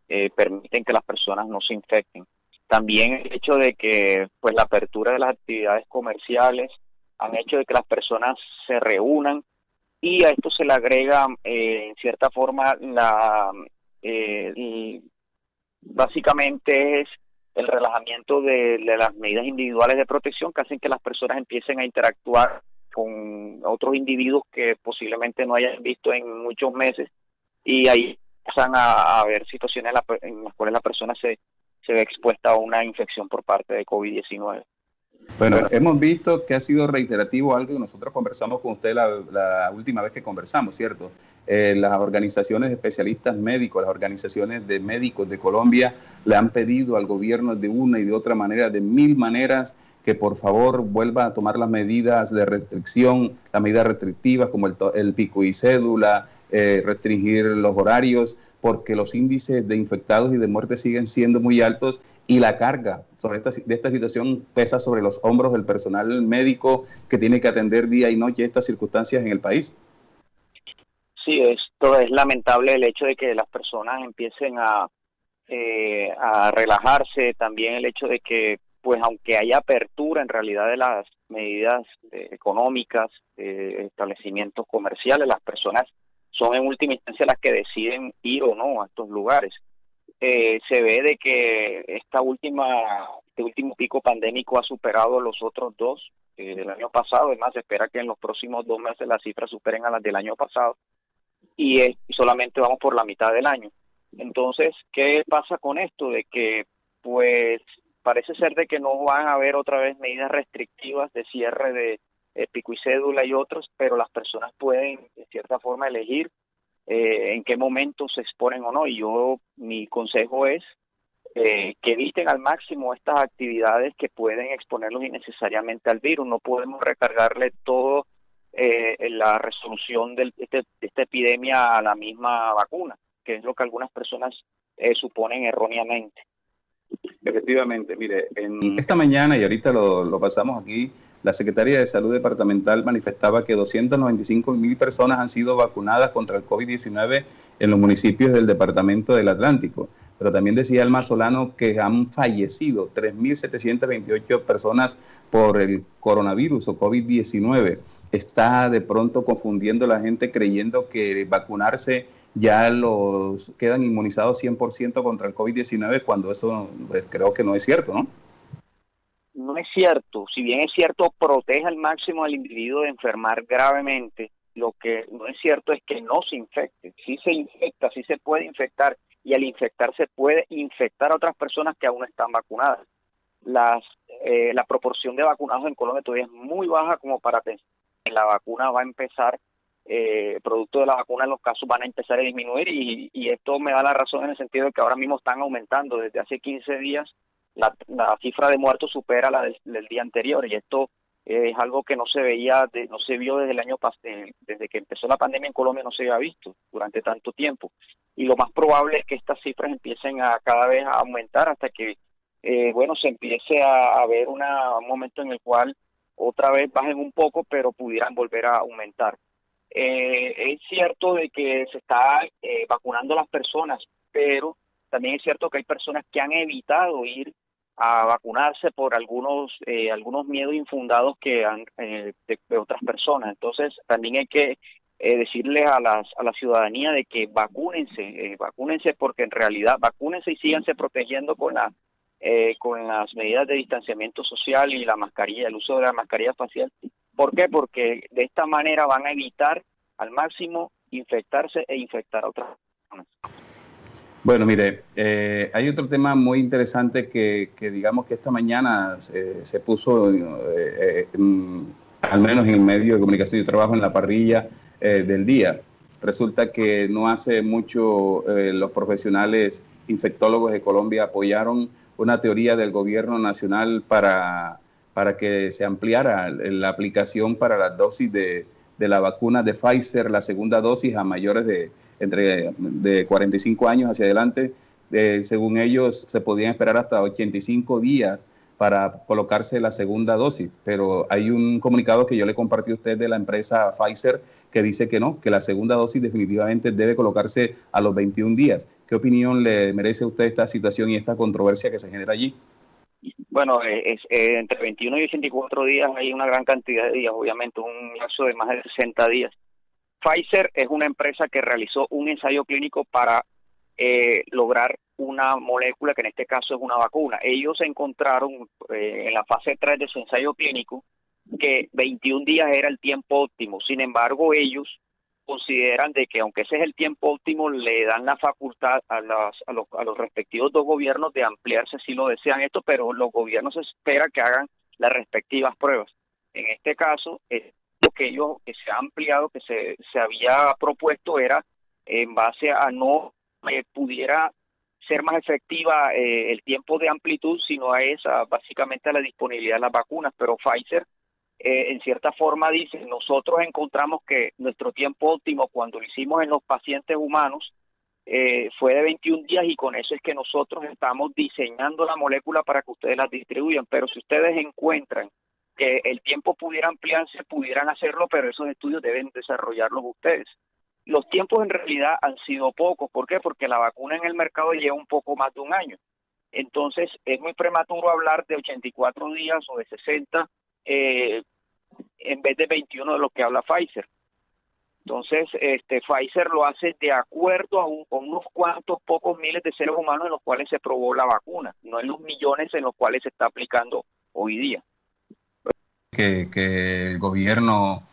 eh, permiten que las personas no se infecten. También el hecho de que pues la apertura de las actividades comerciales han hecho de que las personas se reúnan y a esto se le agrega eh, en cierta forma la eh, básicamente es el relajamiento de, las medidas individuales de protección que hacen que las personas empiecen a interactuar con otros individuos que posiblemente no hayan visto en muchos meses y ahí empiezan a, haber situaciones en las cuales la persona se, se ve expuesta a una infección por parte de COVID-19. Bueno, hemos visto que ha sido reiterativo algo que nosotros conversamos con usted la, última vez que conversamos, ¿cierto? Eh, las organizaciones de especialistas médicos, las organizaciones de médicos de Colombia le han pedido al gobierno de una y de otra manera, de mil maneras, que por favor vuelva a tomar las medidas de restricción, las medidas restrictivas como el, pico y cédula, eh, restringir los horarios, porque los índices de infectados y de muertes siguen siendo muy altos y la carga sobre esta, de esta situación pesa sobre los hombros del personal médico que tiene que atender día y noche estas circunstancias en el país. Sí, esto es lamentable el hecho de que las personas empiecen a, eh, a relajarse, también el hecho de que pues aunque haya apertura en realidad de las medidas eh, económicas, de establecimientos comerciales, las personas son en última instancia las que deciden ir o no a estos lugares. Eh, se ve de que esta última, este último pico pandémico ha superado los otros dos eh, del año pasado. Además, se espera que en los próximos dos meses las cifras superen a las del año pasado y, y solamente vamos por la mitad del año. Entonces, ¿qué pasa con esto? De que, pues, parece ser de que no van a haber otra vez medidas restrictivas de cierre de pico y cédula y otros, pero las personas pueden de cierta forma elegir eh, en qué momento se exponen o no. Y yo, mi consejo es eh, que eviten al máximo estas actividades que pueden exponerlos innecesariamente al virus. No podemos recargarle todo eh, la resolución de, este, de esta epidemia a la misma vacuna, que es lo que algunas personas eh, suponen erróneamente. Efectivamente, mire, en esta mañana y ahorita lo, pasamos aquí, la Secretaría de Salud Departamental manifestaba que 295 mil personas han sido vacunadas contra el COVID-19 en los municipios del Departamento del Atlántico. Pero también decía el Solano que han fallecido 3.728 personas por el coronavirus o COVID-19. Está de pronto confundiendo la gente creyendo que vacunarse ya los quedan inmunizados 100% contra el COVID-19 cuando eso pues, creo que no es cierto, ¿no? No es cierto. Si bien es cierto, protege al máximo al individuo de enfermar gravemente, lo que no es cierto es que no se infecte. Sí se infecta, sí se puede infectar y al infectarse puede infectar a otras personas que aún están vacunadas. Las, eh, la proporción de vacunados en Colombia todavía es muy baja como para pensar que la vacuna va a empezar eh, producto de la vacuna los casos van a empezar a disminuir y, esto me da la razón en el sentido de que ahora mismo están aumentando. Desde hace 15 días la, cifra de muertos supera la del, día anterior y esto es algo que no se veía, no se vio desde el año desde que empezó la pandemia en Colombia no se había visto durante tanto tiempo. Y lo más probable es que estas cifras empiecen a cada vez a aumentar hasta que, eh, bueno, se empiece a, ver una, un momento en el cual otra vez bajen un poco, pero pudieran volver a aumentar. Eh, es cierto de que se está eh, vacunando a las personas, pero también es cierto que hay personas que han evitado ir a vacunarse por algunos eh, algunos miedos infundados que han eh, de, otras personas. Entonces también hay que eh, decirles a las a la ciudadanía de que vacúnense eh, vacúnense porque en realidad vacúnense y síganse protegiendo con la con las medidas de distanciamiento social y la mascarilla el uso de la mascarilla facial ¿por qué? porque de esta manera van a evitar al máximo infectarse e infectar a otras personas bueno, mire, eh, hay otro tema muy interesante que, digamos que esta mañana se, puso, eh, eh, al menos en el medio de comunicación y trabajo en la parrilla del día. Resulta que no hace mucho los profesionales infectólogos de Colombia apoyaron una teoría del gobierno nacional para, para que se ampliara la aplicación para la dosis de, de la vacuna de Pfizer, la segunda dosis a mayores de entre de 45 años hacia adelante, eh, según ellos se podían esperar hasta 85 días para colocarse la segunda dosis, pero hay un comunicado que yo le compartí a usted de la empresa Pfizer que dice que no, que la segunda dosis definitivamente debe colocarse a los 21 días. ¿Qué opinión le merece a usted esta situación y esta controversia que se genera allí? Bueno, es, eh, entre 21 y 84 días hay una gran cantidad de días, obviamente, un lapso de más de 60 días. Pfizer es una empresa que realizó un ensayo clínico para eh, lograr una molécula que en este caso es una vacuna. Ellos encontraron eh, en la fase 3 de su ensayo clínico que 21 días era el tiempo óptimo. Sin embargo, ellos consideran de que aunque ese es el tiempo óptimo, le dan la facultad a, las, a, los, a los respectivos dos gobiernos de ampliarse si lo desean esto, pero los gobiernos esperan que hagan las respectivas pruebas. En este caso, lo que ellos que se ha ampliado, que se, se había propuesto era en base a no eh, pudiera ser más efectiva eh, el tiempo de amplitud, sino a esa, básicamente a la disponibilidad de las vacunas. Pero Pfizer, eh, en cierta forma, dice, nosotros encontramos que nuestro tiempo óptimo cuando lo hicimos en los pacientes humanos fue de 21 días y con eso es que nosotros estamos diseñando la molécula para que ustedes la distribuyan. Pero si ustedes encuentran que el tiempo pudiera ampliarse, pudieran hacerlo, pero esos estudios deben desarrollarlos ustedes. Los tiempos en realidad han sido pocos. ¿Por qué? Porque la vacuna en el mercado lleva un poco más de un año. Entonces, es muy prematuro hablar de 84 días o de 60 eh, en vez de 21 de lo que habla Pfizer. Entonces, este Pfizer lo hace de acuerdo a, con unos cuantos pocos miles de seres humanos en los cuales se probó la vacuna, no en los millones en los cuales se está aplicando hoy día que, el gobierno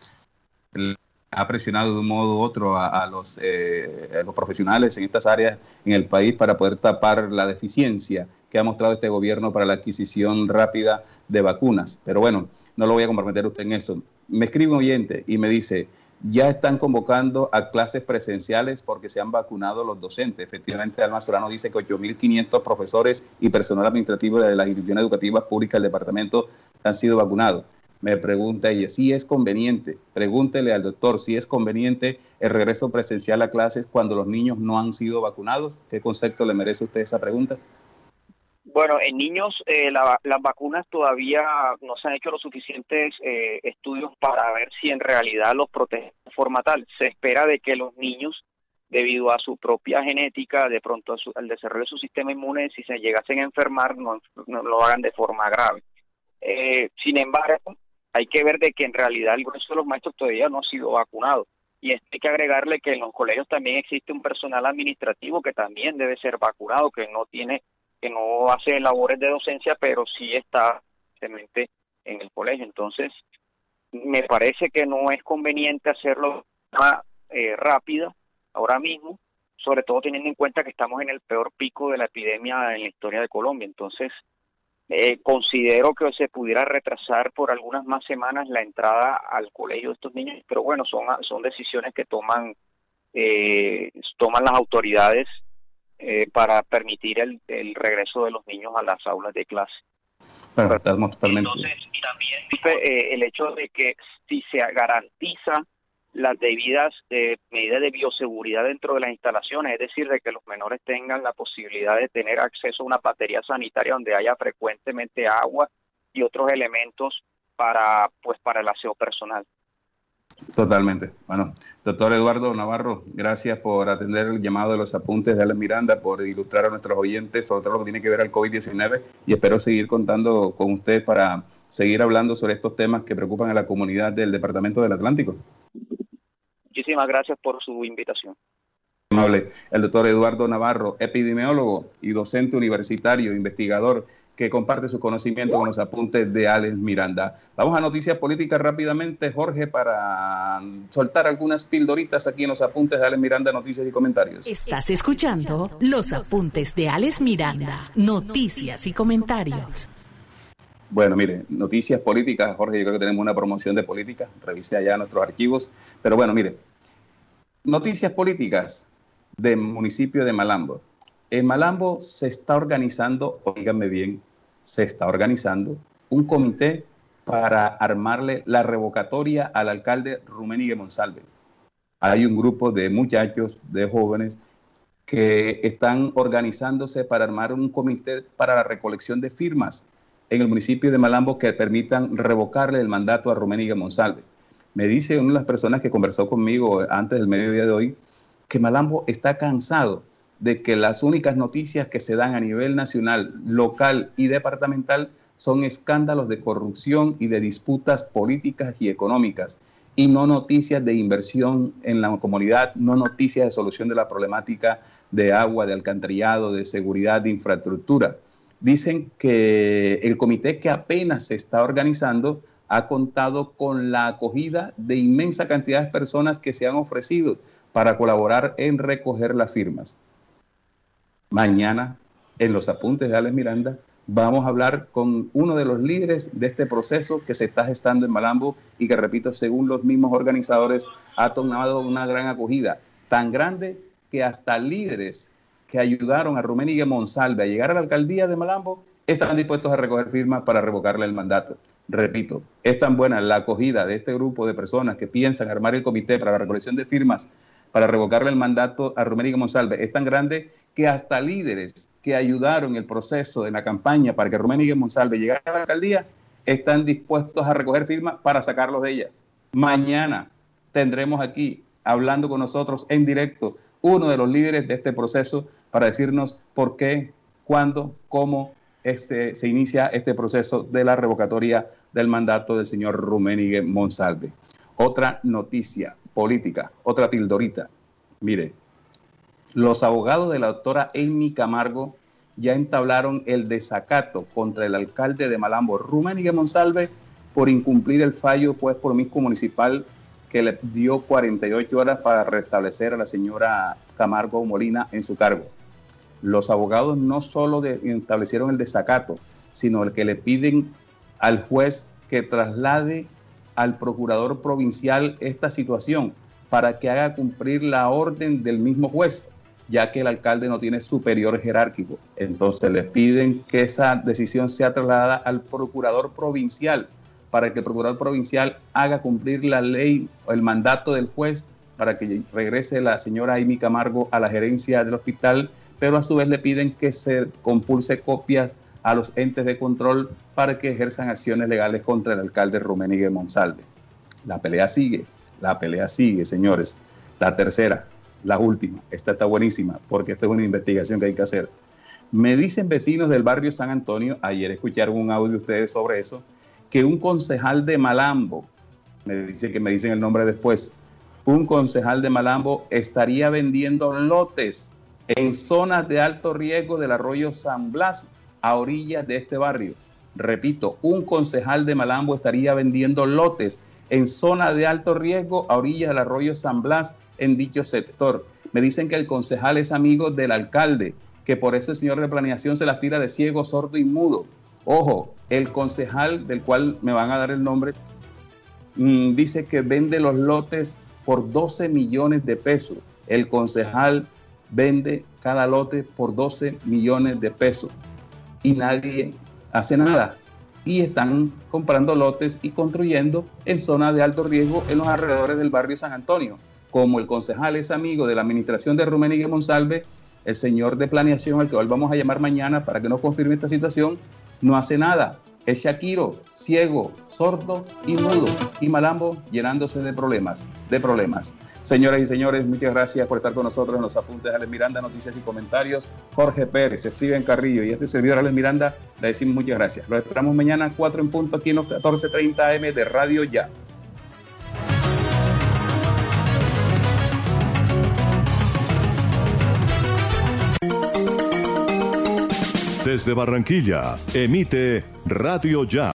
ha presionado de un modo u otro a, los, eh, los profesionales en estas áreas en el país para poder tapar la deficiencia que ha mostrado este gobierno para la adquisición rápida de vacunas. Pero bueno, no lo voy a comprometer usted en eso. Me escribe un oyente y me dice, ya están convocando a clases presenciales porque se han vacunado los docentes. Efectivamente, Alma Solano dice que 8.500 profesores y personal administrativo de las instituciones educativas públicas del departamento han sido vacunados me pregunta ella, si es conveniente, pregúntele al doctor si es conveniente el regreso presencial a clases cuando los niños no han sido vacunados. ¿Qué concepto le merece usted esa pregunta? Bueno, en niños eh, las vacunas todavía no se han hecho los suficientes eh, estudios para ver si en realidad los protegen de forma tal. Se espera de que los niños, debido a su propia genética, de pronto al desarrollo de su sistema inmune, si se llegasen a enfermar, no, lo hagan de forma grave. Eh, sin embargo, hay que ver de que en realidad el grueso de los maestros todavía no ha sido vacunado. Y hay que agregarle que en los colegios también existe un personal administrativo que también debe ser vacunado, que no tiene, que no hace labores de docencia, pero sí está en el colegio. Entonces, me parece que no es conveniente hacerlo más eh, rápido ahora mismo, sobre todo teniendo en cuenta que estamos en el peor pico de la epidemia en la historia de Colombia. Entonces, eh, considero que se pudiera retrasar por algunas más semanas la entrada al colegio de estos niños, pero bueno, son, son decisiones que toman, eh, toman las autoridades eh, para permitir el, regreso de los niños a las aulas de clase. Estamos totalmente. Entonces, también eh, el hecho de que si se garantiza las debidas eh, medidas de bioseguridad dentro de las instalaciones, es decir, de que los menores tengan la posibilidad de tener acceso a una batería sanitaria donde haya frecuentemente agua y otros elementos para pues para el aseo personal. Totalmente. Bueno, doctor Eduardo Navarro, gracias por atender el llamado de los apuntes de Alex Miranda, por ilustrar a nuestros oyentes sobre todo lo que tiene que ver al COVID-19 y espero seguir contando con usted para seguir hablando sobre estos temas que preocupan a la comunidad del Departamento del Atlántico. Muchísimas gracias por su invitación. El doctor Eduardo Navarro, epidemiólogo y docente universitario, investigador, que comparte su conocimiento con los apuntes de Alex Miranda. Vamos a noticias políticas rápidamente, Jorge, para soltar algunas pildoritas aquí en los apuntes de Alex Miranda, noticias y comentarios. Estás escuchando los apuntes de Alex Miranda, noticias y comentarios. Bueno, mire, noticias políticas, Jorge, yo creo que tenemos una promoción de política, revise allá nuestros archivos, pero bueno, mire, noticias políticas del municipio de Malambo. En Malambo se está organizando, oíganme bien, se está organizando un comité para armarle la revocatoria al alcalde Rumenigue Monsalve. Hay un grupo de muchachos, de jóvenes, que están organizándose para armar un comité para la recolección de firmas en el municipio de Malambo que permitan revocarle el mandato a Rumenigue Monsalve. Me dice una de las personas que conversó conmigo antes del mediodía de hoy que Malambo está cansado de que las únicas noticias que se dan a nivel nacional, local y departamental son escándalos de corrupción y de disputas políticas y económicas, y no noticias de inversión en la comunidad, no noticias de solución de la problemática de agua, de alcantarillado, de seguridad, de infraestructura. Dicen que el comité que apenas se está organizando ha contado con la acogida de inmensa cantidad de personas que se han ofrecido para colaborar en recoger las firmas. Mañana, en los apuntes de Alex Miranda, vamos a hablar con uno de los líderes de este proceso que se está gestando en Malambo y que, repito, según los mismos organizadores, ha tomado una gran acogida, tan grande que hasta líderes que ayudaron a Rumén Monsalve a llegar a la alcaldía de Malambo están dispuestos a recoger firmas para revocarle el mandato. Repito, es tan buena la acogida de este grupo de personas que piensan armar el comité para la recolección de firmas para revocarle el mandato a Romérico Monsalve es tan grande que hasta líderes que ayudaron el proceso de la campaña para que Romérico Monsalve llegara a la alcaldía están dispuestos a recoger firmas para sacarlos de ella. Mañana tendremos aquí, hablando con nosotros en directo, uno de los líderes de este proceso para decirnos por qué, cuándo, cómo este, se inicia este proceso de la revocatoria del mandato del señor Rummenigge Monsalve. Otra noticia política, otra tildorita. Mire, los abogados de la doctora Amy Camargo ya entablaron el desacato contra el alcalde de Malambo, Rummenigge Monsalve, por incumplir el fallo pues por mismo municipal que le dio 48 horas para restablecer a la señora Camargo Molina en su cargo. Los abogados no solo establecieron el desacato, sino el que le piden al juez que traslade al procurador provincial esta situación para que haga cumplir la orden del mismo juez, ya que el alcalde no tiene superior jerárquico. Entonces le piden que esa decisión sea trasladada al procurador provincial para que el procurador provincial haga cumplir la ley o el mandato del juez para que regrese la señora Amy Camargo a la gerencia del hospital, pero a su vez le piden que se compulse copias a los entes de control para que ejerzan acciones legales contra el alcalde Rumenigue Monsalve. La pelea sigue, la pelea sigue, señores. La tercera, la última, esta está buenísima porque esta es una investigación que hay que hacer. Me dicen vecinos del barrio San Antonio, ayer escucharon un audio de ustedes sobre eso, que un concejal de Malambo, me dice que me dicen el nombre después, un concejal de Malambo estaría vendiendo lotes en zonas de alto riesgo del arroyo San Blas a orillas de este barrio. Repito, un concejal de Malambo estaría vendiendo lotes en zona de alto riesgo a orillas del arroyo San Blas en dicho sector. Me dicen que el concejal es amigo del alcalde, que por eso el señor de planeación se las tira de ciego, sordo y mudo. Ojo, el concejal del cual me van a dar el nombre mm, dice que vende los lotes por 12 millones de pesos. El concejal vende cada lote por 12 millones de pesos y nadie hace nada. y están comprando lotes y construyendo en zonas de alto riesgo en los alrededores del barrio San Antonio. Como el concejal es amigo de la administración de Rumenigue Monsalve, el señor de planeación, al que hoy vamos a llamar mañana para que nos confirme esta situación, no hace nada. Es Shakiro, ciego, sordo y mudo, y Malambo llenándose de problemas, de problemas. Señoras y señores, muchas gracias por estar con nosotros en los apuntes de Alex Miranda, noticias y comentarios. Jorge Pérez, Steven Carrillo y este servidor Alex Miranda, le decimos muchas gracias. Lo esperamos mañana a 4 en punto aquí en los 14.30 AM de Radio Ya. Desde Barranquilla, emite Radio Ya.